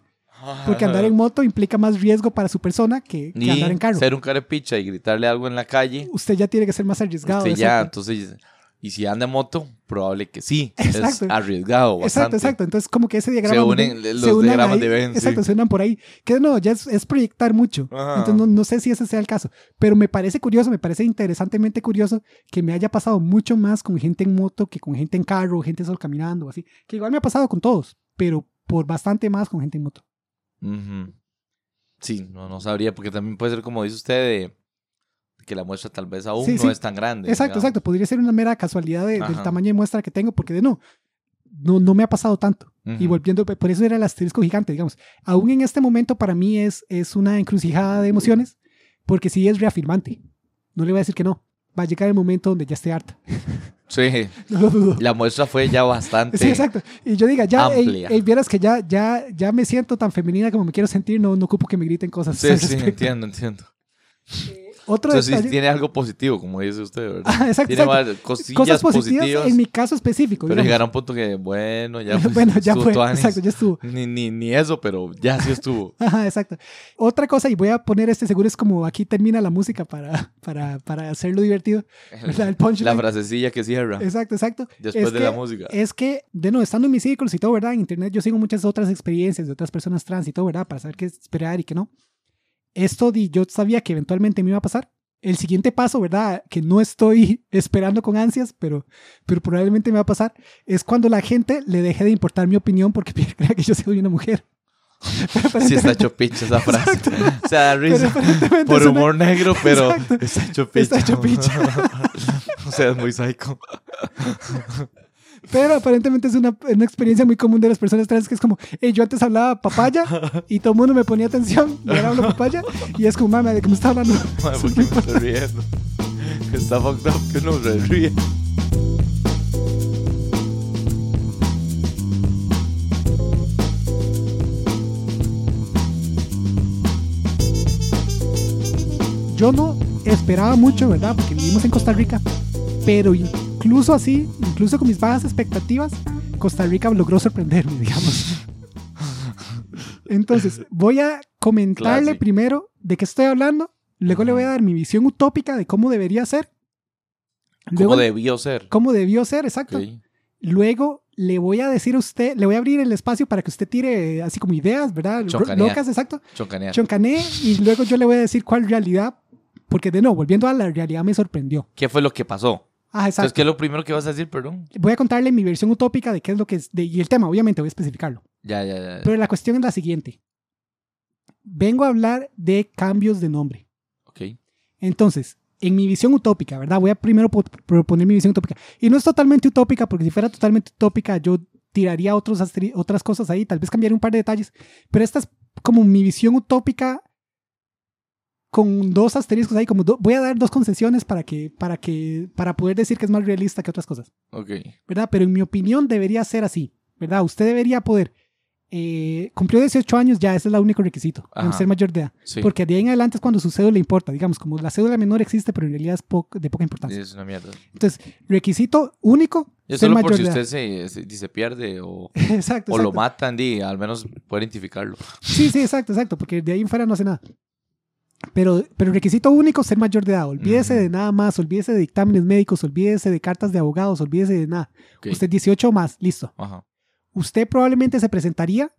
Porque andar en moto implica más riesgo para su persona que, que andar en carro. ser un carepicha y gritarle algo en la calle. Usted ya tiene que ser más arriesgado. Usted ya, entonces, y si anda en moto, probable que sí. Exacto. Es arriesgado Exacto, bastante. exacto. Entonces, como que ese diagrama. Se unen los se diagramas ahí. de sí. Exacto, se unan por ahí. Que no, ya es, es proyectar mucho. Ajá. Entonces, no, no sé si ese sea el caso. Pero me parece curioso, me parece interesantemente curioso que me haya pasado mucho más con gente en moto que con gente en carro, gente solo caminando, así. Que igual me ha pasado con todos, pero por bastante más con gente en moto. Sí, no, no sabría, porque también puede ser como dice usted, de que la muestra tal vez aún Sí, no sí. es tan grande. Exacto, digamos. exacto. Podría ser una mera casualidad de- del tamaño de muestra que tengo, porque de no. no, no me ha pasado tanto. Y Ujú. volviendo, por eso era el asterisco gigante, digamos. Aún en este momento para mí es, es una encrucijada de emociones, porque sí es reafirmante. No le voy a decir que no. Va a llegar el momento donde ya esté harta. *laughs* Sí, *laughs* No lo dudo. la muestra fue ya bastante. Sí, exacto. Y yo diga, ya, ey, ey, vieras que ya, ya, ya me siento tan femenina como me quiero sentir, no, no ocupo que me griten cosas. Sí, sí, respecto. entiendo, entiendo. Otro Entonces detalle- tiene algo positivo, como dice usted, ¿verdad? Ah, exacto, tiene exacto. cosillas cosas positivas, positivas. en mi caso específico. Pero digamos. llegar a un punto que, bueno, ya *laughs* pues, bueno, ya fue. tuanis. Exacto, ya estuvo. Ni, ni, ni eso, pero ya sí estuvo. *laughs* Ajá, exacto. Otra cosa, y voy a poner este seguro, es como aquí termina la música para, para, para hacerlo divertido. *laughs* El. La frasecilla que cierra Exacto, exacto. después es de que- la música. Es que, de nuevo, estando en mis círculos y todo, ¿verdad? En internet yo sigo muchas otras experiencias de otras personas trans y todo, ¿verdad? Para saber qué esperar y qué no. Esto yo sabía que eventualmente me iba a pasar. El siguiente paso, ¿verdad? Que no estoy *laughs* esperando con ansias, pero, pero probablemente me va a pasar, es cuando la gente le deje de importar mi opinión porque *laughs* crea que yo soy una mujer. *laughs* Sí está hecho picha esa frase. O sea, da risa. Por es una- humor negro, pero Exacto. está hecho picha. Está hecho picha. o sea, es muy psycho. Pero aparentemente es una, una experiencia muy común de las personas trans que es como, "Ey, yo antes hablaba papaya y todo el mundo me ponía atención y ahora hablo papaya y es como, mami, ¿de qué me está hablando? *laughs* ¿por qué me estoy riendo? Está fucked up que uno se ríe. Yo no esperaba mucho, ¿verdad? Porque vivimos en Costa Rica, pero incluso así, incluso con mis bajas expectativas, Costa Rica logró sorprenderme, *laughs* digamos. Entonces, voy a comentarle Classic. primero de qué estoy hablando, luego le voy a dar mi visión utópica de cómo debería ser. Luego, ¿Cómo debió ser? cómo debió ser, exacto. Luego le voy a decir a usted, le voy a abrir el espacio para que usted tire así como ideas, ¿verdad? Choncanea. Locas, exacto. Choncanear. Choncané y luego yo le voy a decir cuál realidad, porque de nuevo, volviendo a la realidad me sorprendió. ¿Qué fue lo que pasó? Ah, Entonces, exacto. ¿qué es lo primero que vas a decir, perdón? Voy a contarle mi versión utópica de qué es lo que es, de- y el tema, obviamente voy a especificarlo. Ya, ya, ya. Pero la cuestión es la siguiente. Vengo a hablar de cambios de nombre. Ok. Entonces, en mi visión utópica, ¿verdad? Voy a primero po- proponer mi visión utópica. Y no es totalmente utópica, porque si fuera totalmente utópica, yo tiraría otros otras cosas ahí, tal vez cambiaría un par de detalles. Pero esta es como mi visión utópica con dos asteriscos ahí, como do- voy a dar dos concesiones para que, para que, para poder decir que es más realista que otras cosas, Ok. ¿verdad? Pero en mi opinión debería ser así, ¿verdad? Usted debería poder, eh, cumplió 18 años, ya ese es el único requisito, Ajá. ser mayor de edad. Sí. Porque de ahí en adelante es cuando su cédula importa. Digamos, como la cédula menor existe, pero en realidad es po- de poca importancia. Es una mierda. Entonces, requisito único, es ser solo mayor por si de edad. usted se, se, se pierde o, *laughs* exacto, o lo matan, di, al menos puede identificarlo. Sí, sí, exacto, exacto, porque de ahí en fuera no hace nada. Pero, pero requisito único, ser mayor de edad. Olvídese de nada más, olvídese de dictámenes médicos, olvídese de cartas de abogados, olvídese de nada. Ok. Usted 18 más, listo. Ajá. Usted probablemente se presentaría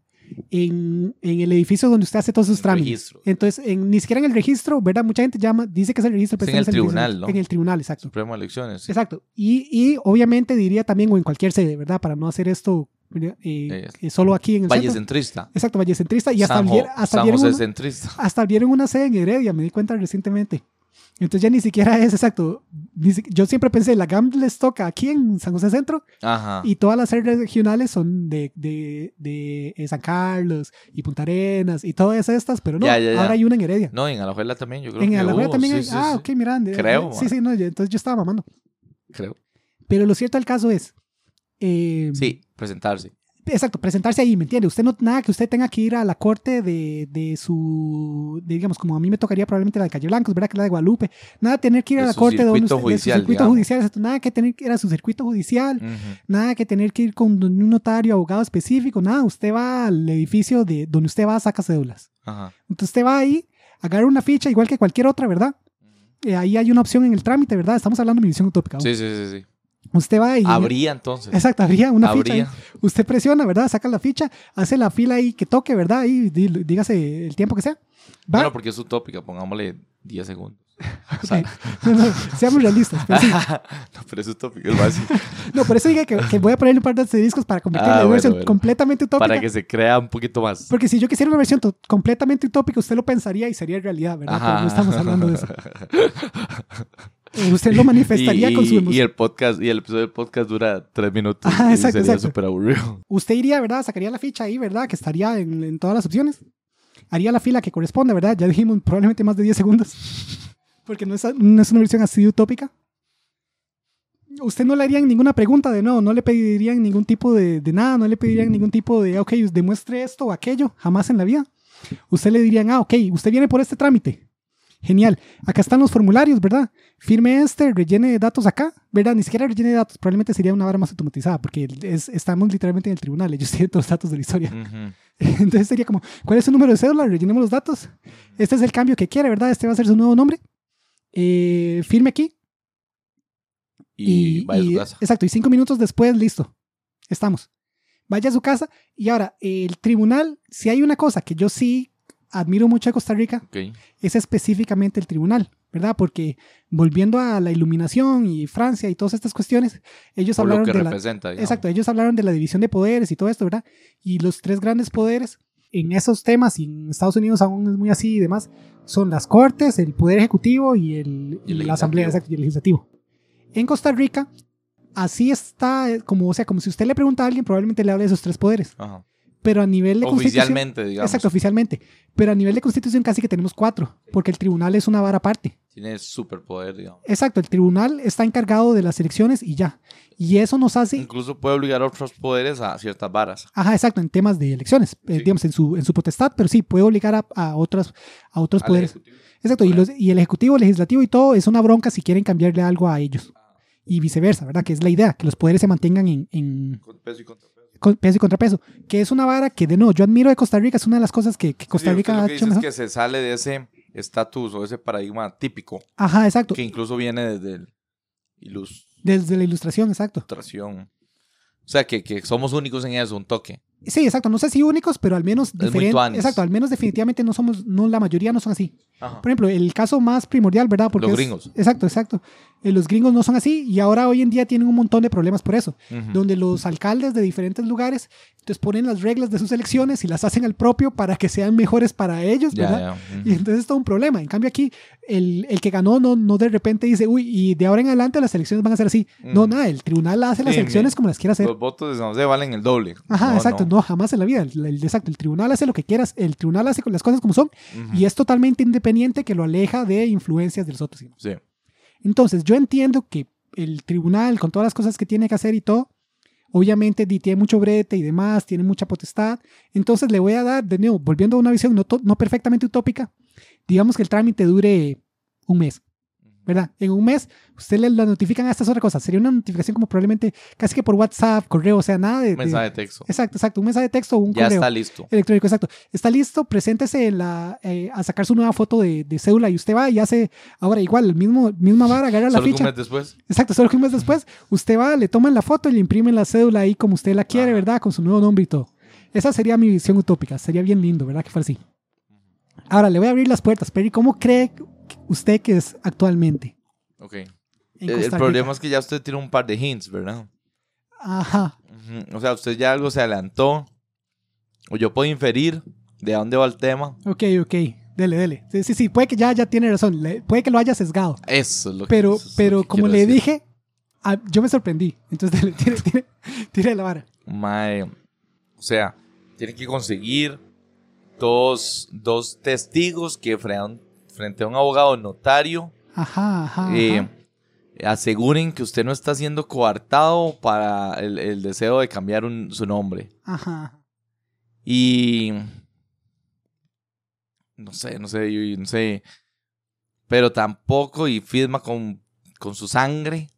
en, en el edificio donde usted hace todos sus trámites. Entonces, en, ni siquiera en el registro, ¿verdad? Mucha gente llama, dice que es el registro, pero Sí, en el es tribunal, registro. ¿no? En el tribunal, exacto. Supremo de Elecciones. sí. Exacto. Y, y obviamente diría también, o en cualquier sede, ¿verdad? Para no hacer esto eh, Eh, solo aquí en el Valle centro. Centrista. Exacto, Valle Centrista. Y hasta, San, abrier- hasta, San abrieron José una, Centrista. hasta abrieron una sede en Heredia, me di cuenta recientemente. Entonces ya ni siquiera es exacto. Yo siempre pensé, la GAM les toca aquí en San José Centro Ajá. y todas las sedes regionales son de, de, de, San Carlos y Punta Arenas y todas estas, pero no, Ya, ya, ya. ahora hay una en Heredia. No, en Alajuela también, yo creo en que Alajuela hubo, también sí, hay. sí, ah, sí. ok, mira. de- Creo, Sí, man. sí, no, yo- entonces yo estaba mamando. Creo. Pero lo cierto del caso es. Eh, Sí, presentarse. Exacto, presentarse ahí, ¿me entiende? Usted no, nada que usted tenga que ir a la corte de, de su, de, digamos, como a mí me tocaría probablemente la de Calle Blancos, ¿verdad? Que es la de Guadalupe. Nada tener que ir a la corte de, donde usted- de su judicial, circuito digamos. judicial, exacto. Nada que tener que ir a su circuito judicial, nada que tener que ir con un notario, abogado específico, nada. Usted va al edificio de donde usted va, saca cédulas. Ajá. Entonces usted va ahí, agarra una ficha igual que cualquier otra, ¿verdad? Eh, ahí hay una opción en el trámite, ¿verdad? Estamos hablando de mi visión utópica. Sí, sí, sí, sí. Usted va y... Habría entonces. Exacto, habría una ficha. Habría. Usted presiona, ¿verdad? Saca la ficha, hace la fila ahí que toque, ¿verdad? Y dí- dígase el tiempo que sea. Va. Bueno, porque es utópica, pongámosle 10 segundos. *laughs* O sea, No, no, seamos realistas. Pero sí. *laughs* no, pero es utópico, es básico. *laughs* No, por eso dije que, que voy a ponerle un par de asteriscos para convertir Ah, la bueno, versión bueno. completamente utópica. Para que se crea un poquito más. Porque si yo quisiera una versión completamente utópica, usted lo pensaría y sería realidad, ¿verdad? Pero no estamos hablando de eso. Usted lo manifestaría y, con su y- emoción. y el podcast, y el episodio del podcast dura tres minutos. Y exacto, sería exacto. súper aburrido. Usted iría, ¿verdad? Sacaría la ficha ahí, ¿verdad? Que estaría en, en todas las opciones. Haría la fila que corresponde, ¿verdad? Ya dijimos probablemente más de 10 segundos. Porque no es, no es una versión así utópica. Usted no le harían ninguna pregunta de no, no le pedirían ningún tipo de, de nada, no le pedirían ningún tipo de, ok, demuestre esto o aquello, jamás en la vida. Usted le dirían, ah, ok, usted viene por este trámite. Genial. Acá están los formularios, ¿verdad? Firme este, rellene datos acá, ¿verdad? Ni siquiera rellene datos, probablemente sería una vara más automatizada, porque es- estamos literalmente en el tribunal, ellos *laughs* tienen todos los datos de la historia. Ujú. *laughs* Entonces sería como, ¿cuál es su número de cédula? Rellenemos los datos. Este es el cambio que quiere, ¿verdad? Este va a ser su nuevo nombre. Eh, firme aquí. Y, vaya a su y- casa. Exacto, y cinco minutos después, listo. Estamos. Vaya a su casa. Y ahora, el tribunal, si hay una cosa que yo sí admiro mucho de Costa Rica, es específicamente el tribunal, ¿verdad? Porque volviendo a la iluminación y Francia y todas estas cuestiones, ellos Por lo hablaron que de la, representa. Exacto, ellos hablaron de la división de poderes y todo esto, ¿verdad? Y los tres grandes poderes en esos temas, y en Estados Unidos aún es muy así y demás, son las cortes, el poder ejecutivo y, el, Y el y la asamblea, exacto, y el legislativo. En Costa Rica, así está, eh, como, o sea, como si usted le pregunta a alguien, probablemente le hable de esos tres poderes. Ajá. Pero a nivel de constitución... Oficialmente, digamos. Exacto, oficialmente. Pero a nivel de constitución casi que tenemos cuatro, porque el tribunal es una vara aparte. Tiene superpoder, digamos. Exacto, el tribunal está encargado de las elecciones y ya. Y eso nos hace Incluso puede obligar a otros poderes a ciertas varas. Ajá, exacto, en temas de elecciones, eh, digamos, en su, en su potestad, pero sí, puede obligar a, a otras, a otros Al poderes. Ejecutivo. Exacto, y, los, y el ejecutivo, el legislativo y todo es una bronca si quieren cambiarle algo a ellos. Y viceversa, ¿verdad? Que es la idea, que los poderes se mantengan en, en Con peso y contrapeso. Peso y contrapeso. Que es una vara que, de nuevo, yo admiro de Costa Rica, es una de las cosas que, que Costa Sí, Rica usted ha lo que hecho mejor. es que se sale de ese estatus o ese paradigma típico Ajá, exacto, que incluso viene desde el ilustración. desde la ilustración, exacto. O sea, que, que somos únicos en eso, un toque. Sí, exacto, no sé si únicos, pero al menos diferentes. Exacto, al menos definitivamente no somos, no, la mayoría no son así. Ajá. Por ejemplo, el caso más primordial, ¿verdad? Porque Los es- gringos. Exacto, exacto. Eh, los gringos no son así y ahora hoy en día tienen un montón de problemas por eso, Ujú. donde los alcaldes de diferentes lugares entonces ponen las reglas de sus elecciones y las hacen al propio para que sean mejores para ellos, ¿verdad? ya. Ujú. Y entonces es todo un problema. En cambio aquí, el, el que ganó no, no de repente dice, uy, y de ahora en adelante las elecciones van a ser así. No, Mm. nada, el tribunal hace las Sí, elecciones mi- como las quiera hacer. Los votos de San José valen el doble. Ajá, No, exacto, no. jamás en la vida. El, el- exacto, el tribunal hace lo que quieras, el tribunal hace las cosas como son y es totalmente independiente que lo aleja de influencias de los otros. Sí. Entonces, yo entiendo que el tribunal, con todas las cosas que tiene que hacer y todo, obviamente tiene mucho brete y demás, tiene mucha potestad. Entonces, le voy a dar, de nuevo, volviendo a una visión no, no perfectamente utópica, digamos que el trámite dure un mes, ¿verdad? En un mes, usted le la notifican a estas otras cosas. Sería una notificación como probablemente casi que por WhatsApp, correo, o sea, nada de. de- Mensaje de texto. exacto, exacto, un mensaje de texto o un Ya correo está listo. electrónico, exacto. Está listo, preséntese en la, eh, a sacar su nueva foto de, de cédula y usted va y hace, ahora igual, el mismo, misma vara, agarra la Solo que un ficha. mes después. Exacto, solo un mes después, usted va, le toman la foto y le imprimen la cédula ahí como usted la quiere, Ajá. ¿verdad? Con su nuevo nombre y todo. Esa sería mi visión utópica, sería bien lindo, ¿verdad? Que fuera así. Ahora, le voy a abrir las puertas, Perry, ¿cómo cree usted que es actualmente? Ok. El, problema es que ya usted tiene un par de hints, ¿verdad? Ajá. O sea, usted ya algo se adelantó. O yo puedo inferir de dónde va el tema. ok, ok, dele, dele. Sí, sí, sí, puede que ya, ya tiene razón, le- puede que lo haya sesgado. Eso es lo que Pero, lo pero que como le decir. dije, ah, yo me sorprendí. Entonces, *laughs* dele, tire, tire, tire la vara. Mae, o sea, tiene que conseguir dos, dos testigos que frean- frente a un abogado notario Ajá, ajá. eh, ajá. aseguren que usted no está siendo coartado para el, el deseo de cambiar un- su nombre. Ajá. Y no sé, no sé, yo- no sé. Pero tampoco y firma con, con su sangre.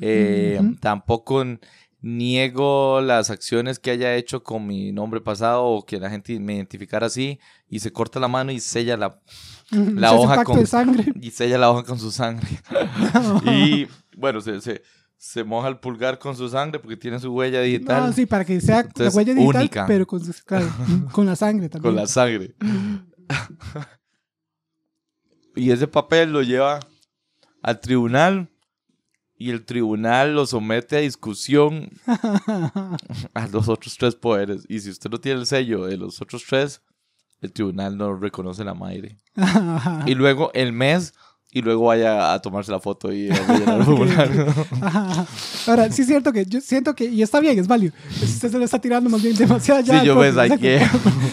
Eh. Tampoco n- niego las acciones que haya hecho con mi nombre pasado o que la gente me identificara así y se corta la mano y sella la, *laughs* la hoja con- sangre. *laughs* y sella la hoja con su sangre. *laughs* y bueno, se, se, se moja el pulgar con su sangre porque tiene su huella digital No, sí, para que sea Entonces, la huella digital, única. pero con, claro, con la sangre también. con la sangre. y ese papel lo lleva al tribunal y el tribunal lo somete a discusión *laughs* a los otros tres poderes. Y si usted no tiene el sello de los otros tres, el tribunal no reconoce la madre. Y luego el mes y luego vaya a tomarse la foto y a rellenar el. *laughs* Ahora, sí es cierto que yo siento que, y está bien, es válido. Usted se lo está tirando más bien demasiado ya. Sí, yo me *laughs* saqué.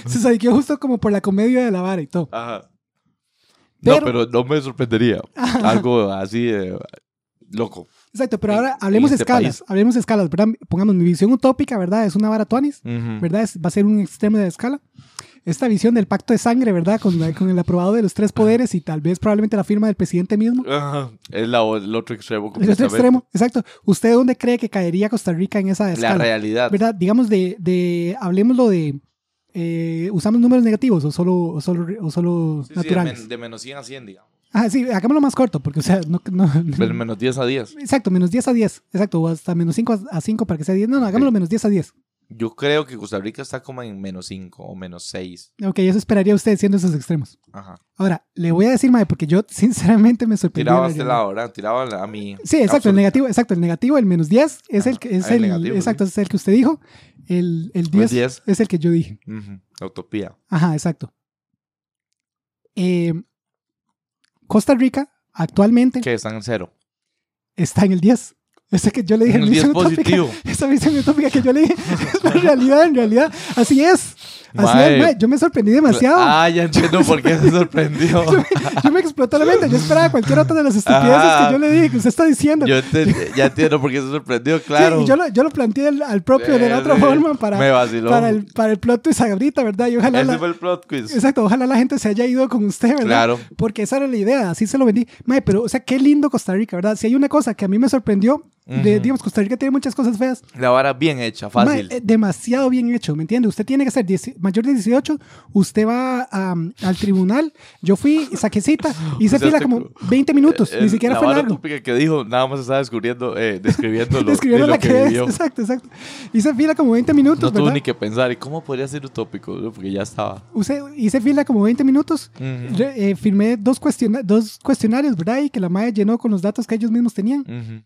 Se saqueó justo como por la comedia de la vara y todo. Ajá. Pero- no, pero no me sorprendería. Algo así de loco. Exacto, pero ahora hablemos de este escalas. Hablemos de escalas, ¿verdad? Pongamos mi visión utópica, ¿verdad? Es una vara tuanis, Ujú. ¿verdad? Es- va a ser un extremo de la escala. Esta visión del pacto de sangre, ¿verdad? Con, la- con el aprobado de los tres poderes y tal vez probablemente la firma del presidente mismo. Ajá. Es la, el otro extremo. El otro extremo, exacto. ¿Usted dónde cree que caería Costa Rica en esa La escala? realidad. ¿Verdad? Digamos de, de hablemoslo de, eh, ¿usamos números negativos o solo, o solo, o solo Sí, sí, de, naturales? men- de menos 100 a 100, digamos. Ah, sí, hagámoslo más corto, porque, o sea, no... no- De menos 10 a 10. exacto, menos 10 a 10. Exacto, o hasta menos 5 a 5 para que sea 10. No, no, hagámoslo menos 10 a 10. Yo creo que Costa Rica está como en menos 5 o menos 6. Ok, eso esperaría usted siendo esos extremos. Ajá. Ahora, le voy a decir, Mae, porque yo *laughs* sinceramente me sorprendí. Tiraba este la- lado, ¿verdad? Tiraba a mí. Sí, exacto, el Absoluto. negativo, exacto, el negativo, el menos 10 es Ajá, el que es el el, negativo, exacto, sí. es el que usted dijo. El, el 10, 10. es el que yo dije. Ujú. La utopía. Ajá, exacto. Eh, Costa Rica actualmente Que están en cero. está en el 10. Ese que yo le dije, Un la 10 visión utópica, positivo. *laughs* esa visión utópica que yo le dije, *laughs* es la realidad, en realidad. Así es. Así es, mae. Yo me sorprendí demasiado. Ah, ya entiendo por qué se sorprendió. *laughs* Yo me explotó la mente. Yo esperaba cualquier otra de las estupideces Ajá. que yo le dije, que usted está diciendo. Yo ya entiendo por qué se sorprendió, *laughs* Sí, claro. y yo lo, yo lo planteé al, al propio de la otra Eh, forma Me para, para, el, para el plot twist ahorita, ¿verdad? Y ojalá Ese la, fue el plot quiz. exacto, ojalá la gente se haya ido con usted, ¿verdad? Claro. Porque esa era la idea, así se lo vendí. Mae, pero, o sea, qué lindo Costa Rica, ¿verdad? Si hay una cosa que a mí me sorprendió, de, Ujú. digamos, Costa Rica tiene muchas cosas feas. La vara bien hecha, fácil. Mae, eh, demasiado bien hecho, ¿me entiende? Usted tiene que 10 mayor de 18, usted va am, al tribunal. Yo fui, saqué cita, *laughs* hice fila como cu- 20 minutos, Eh, ni siquiera la fue largo. que dijo, nada más estaba descubriendo, eh, *laughs* describiendo lo, Describieron de lo la que, que, es, vivió. exacto, exacto. Hice fila como 20 minutos, No ¿verdad? ni que pensar, ¿y cómo podría ser utópico? Porque ya estaba. Hice fila como 20 minutos. Ujú. Re- eh, firmé dos, cuestiona- dos cuestionarios, ¿verdad? Y que la madre llenó con los datos que ellos mismos tenían. Ujú.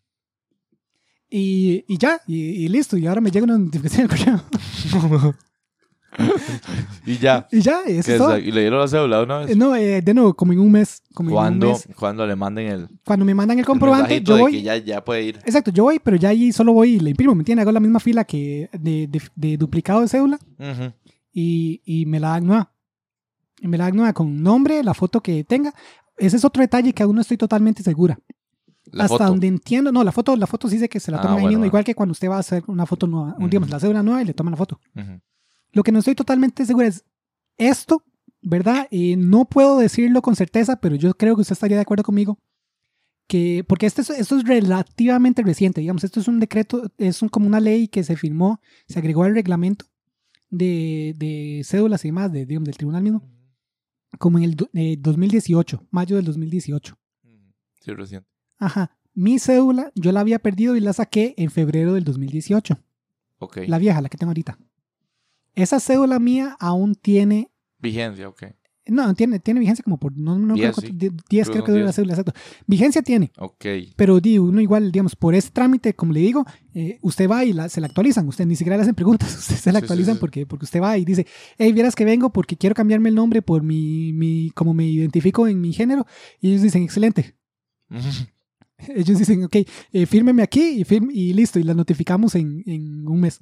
Y, y ya, y, y listo. Y ahora me llega una notificación en el correo. *laughs* Y ya. Y ya, eso todo. ¿Y le dieron la cédula una Eh, vez? No, eh, de nuevo, como en un mes. Como en un ¿Cuándo, mes. cuando le manden el, Cuando me mandan el el comprobante, mensajito yo voy. que ya, ya puede ir? Exacto, yo voy, pero ya ahí solo voy y le imprimo, ¿me entiendes? Hago la misma fila que de, de- de duplicado de cédula Ujú. y, y me la dan nueva. Y me la dan nueva con nombre, la foto que tenga. Ese es otro detalle que aún no estoy totalmente segura. La Hasta foto. donde entiendo, no, la foto, la foto sí sé que se la Ah, toman ahí bueno, mismo, bueno. igual que cuando usted va a hacer una foto nueva, un digamos, Ujú. la cédula nueva y le toman la foto. Ujú. Lo que no estoy totalmente segura es esto, ¿verdad? Eh, no puedo decirlo con certeza, pero yo creo que usted estaría de acuerdo conmigo. Que, porque esto es, esto es relativamente reciente, digamos, esto es un decreto, es un- como una ley que se firmó, se agregó al reglamento de, de cédulas y demás, de, digamos, del tribunal mismo, como en el do- eh, 2018, mayo del 2018. Sí, recién. Ajá. Mi cédula, yo la había perdido y la saqué en febrero del 2018. Ok. La vieja, la que tengo ahorita. Esa cédula mía aún tiene. Vigencia, ok. No, tiene, tiene vigencia como por. No, no Diez, creo sí. die- 10 Creo creo que dura la diez. cédula, exacto. Vigencia tiene, Ok. pero di, uno igual, digamos, por ese trámite, como le digo, eh, usted va y la- se la actualizan. Usted ni siquiera le hacen preguntas, *laughs* usted se la Sí, actualizan sí. Porque, porque usted va y dice, hey, vieras que vengo porque quiero cambiarme el nombre por mi, mi. como me identifico en mi género. Y ellos dicen, excelente. *laughs* Ellos dicen, ok, eh, fírmeme aquí y, firme, y listo, y la notificamos en, en un mes.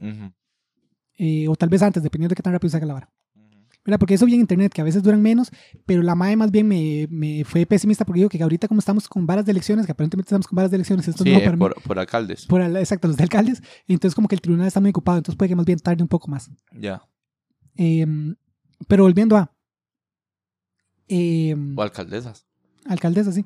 Eh, o tal vez antes, dependiendo de qué tan rápido saca la vara. ¿Verdad? Porque eso vi en internet, que a veces duran menos, pero la MAE más bien me, me fue pesimista porque digo que ahorita como estamos con varas de elecciones, que aparentemente estamos con varas de elecciones, esto Sí, no para mí, por, alcaldes. por el- exacto, los de alcaldes, entonces como que el tribunal está muy ocupado, entonces puede que más bien tarde un poco más. Ya. Em, pero volviendo a... em, O alcaldesas. alcaldesa, sí.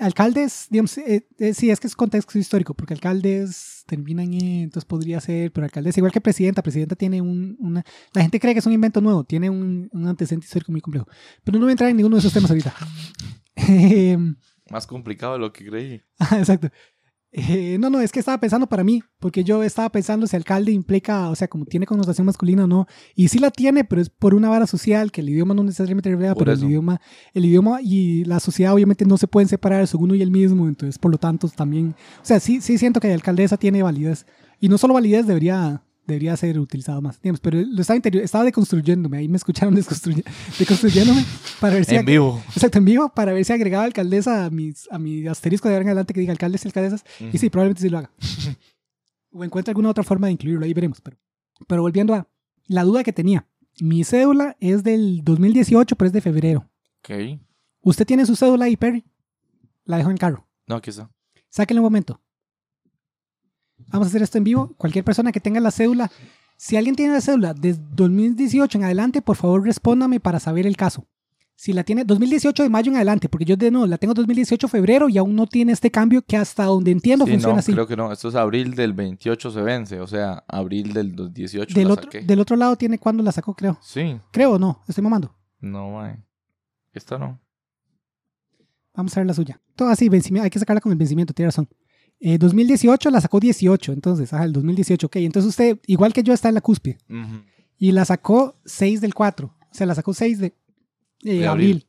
Alcaldes, digamos, eh, eh, sí, es que es contexto histórico, porque alcaldes terminan en, entonces podría ser, pero alcaldesa, igual que presidenta, presidenta tiene un, una, la gente cree que es un invento nuevo, tiene un, un antecedente histórico muy complejo, pero no voy a entrar en ninguno de esos temas ahorita. *laughs* Más complicado de lo que creí. Exacto. Eh, no, no, es que estaba pensando para mí, porque yo estaba pensando si alcalde implica, o sea, como tiene connotación masculina o no, y sí la tiene, pero es por una vara social, que el idioma no necesariamente Por pero eso. el idioma, el idioma y la sociedad obviamente no se pueden separar, son uno y el mismo, entonces por lo tanto también, o sea, sí, sí siento que la alcaldesa tiene validez, y no solo validez, debería, debería ser utilizado más. Digamos, pero lo estaba, interior, estaba deconstruyéndome, ahí me escucharon *laughs* deconstruyéndome para ver si... En vivo. Exacto, en vivo, para ver si agregaba alcaldesa a, mis, a mi asterisco de ahora en adelante que diga alcaldes y alcaldesas. Y sí, probablemente sí lo haga. *laughs* o encuentre alguna otra forma de incluirlo, ahí veremos. Pero, pero volviendo a la duda que tenía. Mi cédula es del 2018, pero es de febrero. Ok. ¿Usted tiene su cédula ahí, Perry? La dejo en el carro. No, aquí está. Sáquenle un momento. Vamos a hacer esto en vivo. Cualquier persona que tenga la cédula, si alguien tiene la cédula desde 2018 en adelante, por favor respóndame para saber el caso. Si la tiene 2018 de mayo en adelante, porque yo de no, la tengo 2018 febrero y aún no tiene este cambio que hasta donde entiendo Sí, funciona no, así. creo que no. Esto es abril del 28 se vence. O sea, abril del 18 Del la otro, saqué. del otro lado tiene cuándo la sacó, creo. Sí. Creo o no, estoy mamando. No, mae. Esta no. Vamos a ver la suya. Todo así, vencimiento, hay que sacarla con el vencimiento, tiene razón. Eh, 2018 la sacó 18, entonces, ajá, el 2018, ok. Entonces usted, igual que yo, está en la cúspide. Y la sacó 6 del 4. O sea, la sacó 6 de, eh, De abril. abril.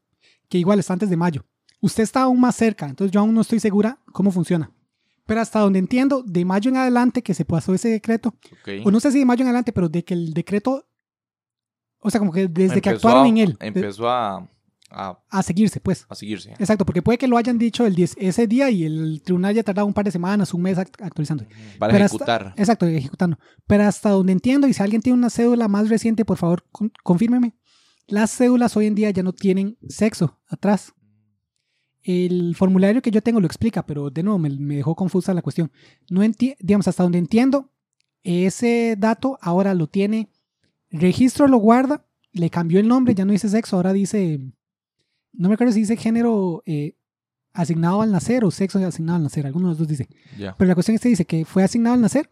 Que igual está antes de mayo. Usted está aún más cerca, entonces yo aún no estoy segura cómo funciona. Pero hasta donde entiendo, de mayo en adelante que se pasó ese decreto, o no sé si de mayo en adelante, pero de que el decreto, o sea, como que desde que Empezó actuaron a- en él, Empezó a, a, a seguirse, pues. a seguirse. Exacto, porque puede que lo hayan dicho el 10 ese día y el tribunal ya tardado un par de semanas, un mes act- actualizando. Para Pero hasta- ejecutar. Exacto, ejecutando. Pero hasta donde entiendo, y si alguien tiene una cédula más reciente, por favor, con- confírmeme. Las cédulas hoy en día ya no tienen sexo atrás. El formulario que yo tengo lo explica, pero de nuevo me, me dejó confusa la cuestión. No digamos, hasta donde entiendo, ese dato ahora lo tiene, registro lo guarda, le cambió el nombre, ya no dice sexo, ahora dice, no me acuerdo si dice género eh, asignado al nacer o sexo asignado al nacer, alguno de los dos dice. Ya. Pero la cuestión es que dice que fue asignado al nacer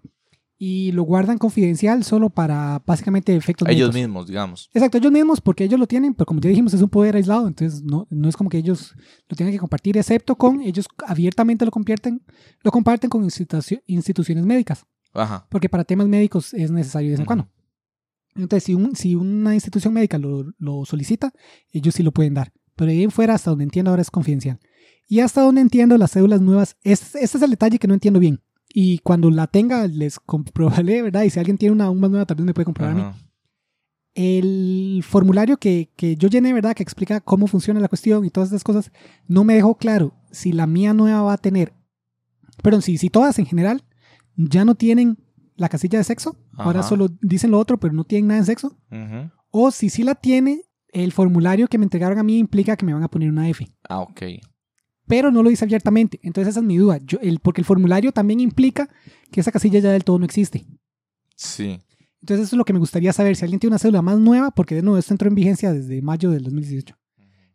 y lo guardan confidencial solo para básicamente efectos Ellos médicos. mismos, digamos. Exacto, ellos mismos, porque ellos lo tienen, pero como ya dijimos, es un poder aislado, entonces no, no es como que ellos lo tengan que compartir, excepto con ellos abiertamente lo comparten, lo comparten con institucio- instituciones médicas, Ajá. porque para temas médicos es necesario de vez en cuando. Entonces, si, un- si una institución médica lo, lo solicita, ellos sí lo pueden dar. Pero de ahí en fuera, hasta donde entiendo ahora es confidencial. Y hasta donde entiendo las cédulas nuevas, este, este es el detalle que no entiendo bien. Y cuando la tenga, les comprobaré, ¿verdad? Y si alguien tiene una aún más nueva, también me puede comprobar a mí. El formulario que, que yo llené, ¿verdad? Que explica cómo funciona la cuestión y todas estas cosas, no me dejó claro si la mía nueva va a tener, perdón, si, si todas en general ya no tienen la casilla de sexo, ahora solo dicen lo otro, pero no tienen nada en sexo, o si sí la tiene, el formulario que me entregaron a mí implica que me van a poner una F, Ah, ok. pero no lo dice abiertamente. Entonces esa es mi duda, yo, el, porque el formulario también implica que esa casilla ya del todo no existe. Sí. Entonces eso es lo que me gustaría saber, si alguien tiene una cédula más nueva, porque de nuevo esto entró en vigencia desde mayo del 2018.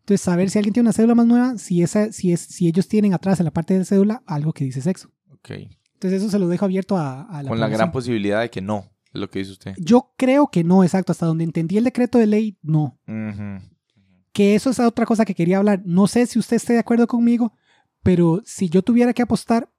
Entonces saber si alguien tiene una cédula más nueva, si, esa, si, es, si ellos tienen atrás en la parte de la cédula algo que dice sexo. Ok. Entonces eso se lo dejo abierto a, a la Con la gran posibilidad de que no, lo que dice usted. Yo creo que no, exacto, hasta donde entendí el decreto de ley, no. Que eso es otra cosa que quería hablar. No sé si usted esté de acuerdo conmigo, pero si yo tuviera que apostar,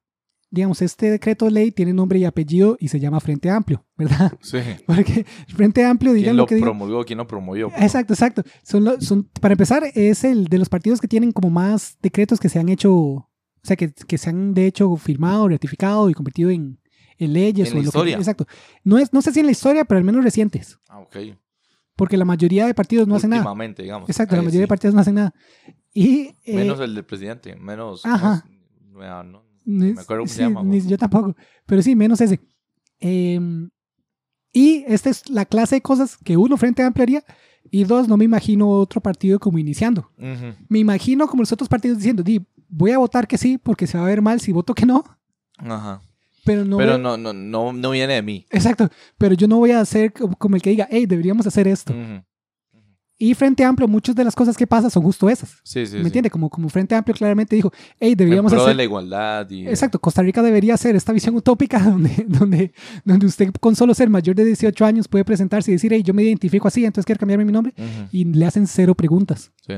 digamos, este decreto de ley tiene nombre y apellido y se llama Frente Amplio, *laughs* ¿verdad? Sí. Porque Frente Amplio, digan ¿Quién lo lo que promovió? ¿Quién lo promovió? Exacto, exacto. Son, lo- son, para empezar, es el de los partidos que tienen como más decretos que se han hecho, o sea, que, que se han de hecho firmado, ratificado y convertido en, en leyes. En o la lo que- historia. exacto. No, es, no sé si en la historia, pero al menos recientes. Ah, ok. Porque la mayoría de partidos no hacen nada. Últimamente, digamos. Exacto, la mayoría de sí. partidos no hacen nada. Y, eh, Menos el del presidente, menos. Ajá. no no, me acuerdo cómo se sí, llama, ni- yo tampoco. Pero sí, menos ese. Em, y esta es la clase de cosas que uno, Frente Amplio haría. Y dos, no me imagino otro partido como iniciando. Ujú. me imagino como los otros partidos diciendo, Di, voy a votar que sí porque se va a ver mal si voto que no, Ajá. Pero no... Pero voy- no, no, no, no viene de mí. Exacto, pero yo no voy a hacer como el que diga, hey, deberíamos hacer esto. Ujú. Y Frente Amplio, muchas de las cosas que pasan son justo esas. Sí, sí. ¿Me sí. entiende? Como, como Frente Amplio claramente dijo, hey, En deberíamos pro de hacer... la igualdad y... Exacto, Costa Rica debería hacer esta visión utópica *laughs* donde, donde, donde usted con solo ser mayor de 18 años puede presentarse y decir, hey, yo me identifico así, entonces quiero cambiarme mi nombre. Ujú. Y le hacen cero preguntas. Sí.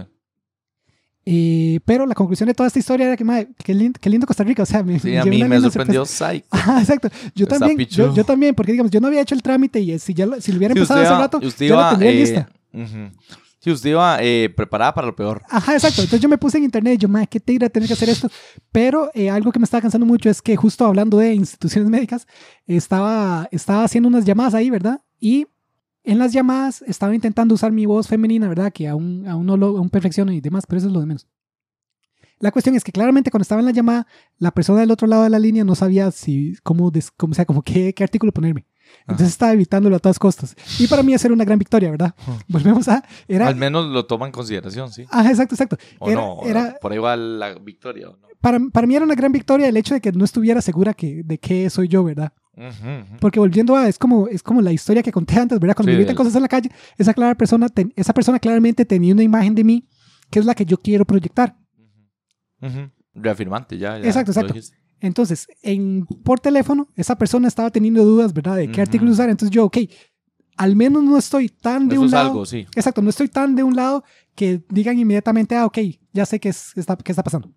Eh, pero la conclusión de toda esta historia era que, madre, qué, lindo, qué lindo Costa Rica. O sea, me, Sí, a mí me sorprendió. *laughs* Ajá, exacto. Yo también, yo, yo también, porque digamos, yo no había hecho el trámite y eh, si ya lo, si lo hubiera Sí, empezado hace rato, usted ya iba, la tendría eh, lista. ujú. Si usted iba eh, preparada para lo peor. Ajá, exacto. Entonces yo me puse en internet y yo, madre, qué tigre tener que hacer esto. Pero eh, algo que me estaba cansando mucho es que justo hablando de instituciones médicas, estaba, estaba haciendo unas llamadas ahí, ¿verdad? Y en las llamadas estaba intentando usar mi voz femenina, ¿verdad? Que aún, aún no lo aún perfecciono y demás, pero eso es lo de menos. La cuestión es que claramente cuando estaba en la llamada, la persona del otro lado de la línea no sabía si, cómo, des- cómo, o sea, como qué, qué artículo ponerme. Entonces estaba evitándolo a todas costas. Y para mí eso era una gran victoria, ¿verdad? *laughs* Volvemos a... Era, Al menos lo toma en consideración, sí. Ajá, exacto, exacto. O Era- no, era- por ahí va la victoria. ¿o no? para, para mí era una gran victoria el hecho de que no estuviera segura que, de qué soy yo, ¿verdad? Porque volviendo a, es como, es como la historia que conté antes, ¿verdad? Cuando Sí, me gritan del- cosas en la calle, esa, clara persona ten- esa persona claramente tenía una imagen de mí que es la que yo quiero proyectar. Ujú. Reafirmante, ya. ya Exacto, exacto. Entonces, en, por teléfono, esa persona estaba teniendo dudas, ¿verdad? De qué artículo usar. Entonces yo, ok, al menos no estoy tan de Eso un es lado. algo, sí. Exacto, no estoy tan de un lado que digan inmediatamente, ah, ok, ya sé qué, es, está, qué está pasando.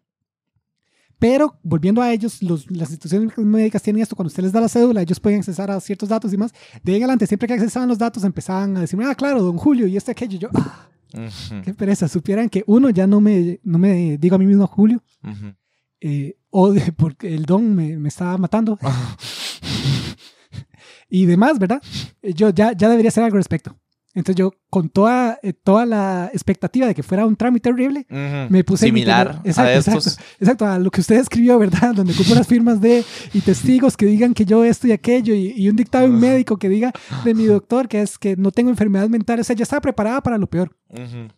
Pero volviendo a ellos, los, las instituciones médicas tienen esto, cuando usted les da la cédula, ellos pueden accesar a ciertos datos y más. De ahí en adelante, siempre que accesaban los datos, empezaban a decirme, ah, claro, don Julio, y este, aquello. Y yo, ah, Ujú, qué pereza. Supieran que uno, ya no me, no me digo a mí mismo Julio, ujú. eh, o de- *laughs* porque el don me, me estaba matando. *laughs* y demás, ¿verdad? Yo ya, ya debería hacer algo al respecto. Entonces yo, con toda, eh, toda la expectativa de que fuera un trámite horrible, Ujú. me puse Similar exacto, a estos. Exacto, exacto, a lo que usted escribió, ¿verdad? Donde ocupo las firmas de y testigos que digan que yo esto y aquello y, y un dictamen médico que diga de mi doctor que es que no tengo enfermedades mentales. O sea, ya estaba preparada para lo peor. Ujú,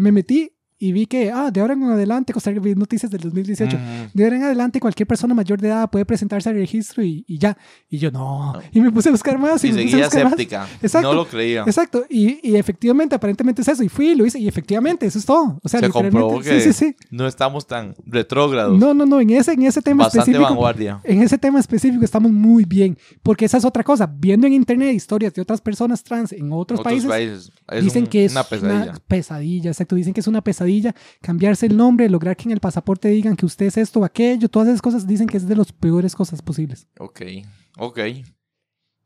Me metí y vi que, ah, de ahora en adelante, Costa Rica, vi noticias del 2018. ujú. De ahora en adelante, cualquier persona mayor de edad puede presentarse al registro y, y ya. Y yo, no. Y me puse a buscar más. Y, Y me puse a seguía buscar más. escéptica. Exacto. No lo creía. Exacto. Y, y efectivamente, aparentemente es eso. Y fui y lo hice. Y efectivamente, eso es todo. O sea, Se literalmente. comprobó que Sí, sí, sí. no estamos tan retrógrados. No, no, no. En ese, en ese tema Bastante específico. vanguardia. En ese tema específico estamos muy bien. Porque esa es otra cosa. Viendo en internet historias de otras personas trans en otros, Otros países, países. Es dicen un- que es una pesadilla. pesadilla, exacto. Dicen que es una pesadilla cambiarse el nombre, lograr que en el pasaporte digan que usted es esto o aquello. Todas esas cosas dicen que es de las peores cosas posibles. Ok, ok.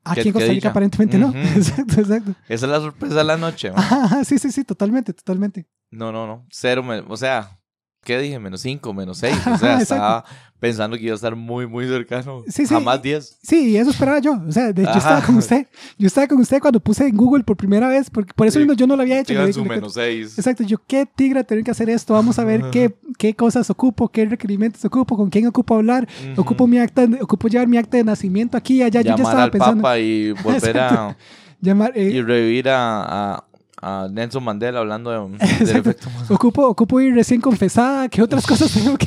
Aquí en Costa Rica aparentemente no. *laughs* Exacto, exacto. Esa es la sorpresa de la noche. *laughs* sí, sí, sí, totalmente, totalmente. No, no, no. Cero, o sea, ¿qué dije? Menos cinco, menos seis. *laughs* O Ajá, sea, estaba pensando que iba a estar muy, muy cercano. Sí, sí. Jamás diez. Sí, y eso esperaba yo. O sea, de- yo estaba con usted. Yo estaba con usted cuando puse en Google por primera vez, porque por eso Sí. yo no lo había hecho. Digan Le- su menos seis. Exacto, yo qué tigre tener que hacer esto, vamos a ver *laughs* qué, qué cosas ocupo, qué requerimientos ocupo, con quién ocupo hablar, Ujú. ocupo mi acta, ocupo llevar mi acta de nacimiento aquí, allá, yo ya Llamar estaba al pensando, Papa y *laughs* volver a. llamar, eh, y revivir a, a, a Nelson Mandela hablando de, del Exacto. efecto Mandela. ocupo, ocupo ir recién confesada, qué otras cosas *laughs* tengo que,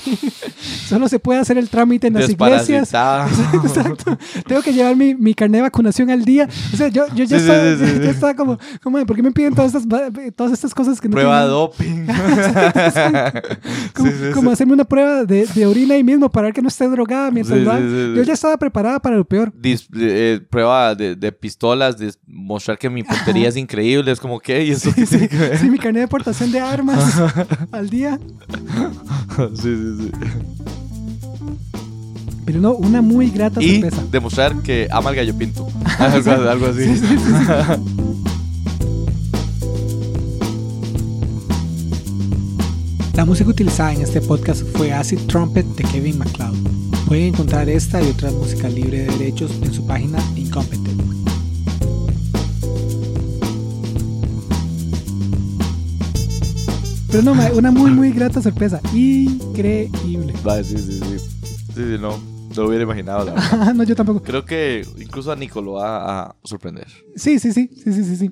solo se puede hacer el trámite en las iglesias, Desparasitada. *laughs* Exacto. Tengo que llevar mi, mi carnet de vacunación al día. O sea, yo, yo ya, Sí, estaba, sí, sí, *laughs* sí. estaba como, como, ¿por qué me piden todas estas, todas estas cosas que no Prueba de tienen- doping. Como, como hacerme una prueba de, de orina ahí mismo para ver que no esté drogada mientras lo. Yo ya estaba preparada para lo peor. Dis- eh, prueba de, de pistolas, de mostrar que mi puntería es increíble. Es como, ¿qué? ¿Y eso que ver? Sí, mi carnet de portación de armas *laughs* al día. sí, sí, sí. Pero no, una muy grata Y sorpresa. demostrar que ama al gallo pinto. *laughs* algo, algo así. Sí, sí, sí, sí. La música utilizada en este podcast fue Acid Trumpet de Kevin MacLeod. Pueden encontrar esta y otra música libre de derechos en su página Incompetent. Pero no, ma, una muy, muy grata sorpresa. Increíble. Vale, sí, sí, sí. Sí, sí, no. No lo hubiera imaginado, la *laughs* verdad. no, yo tampoco. Creo que incluso a Nico lo va a sorprender. Sí, sí, sí, sí, sí, sí, sí.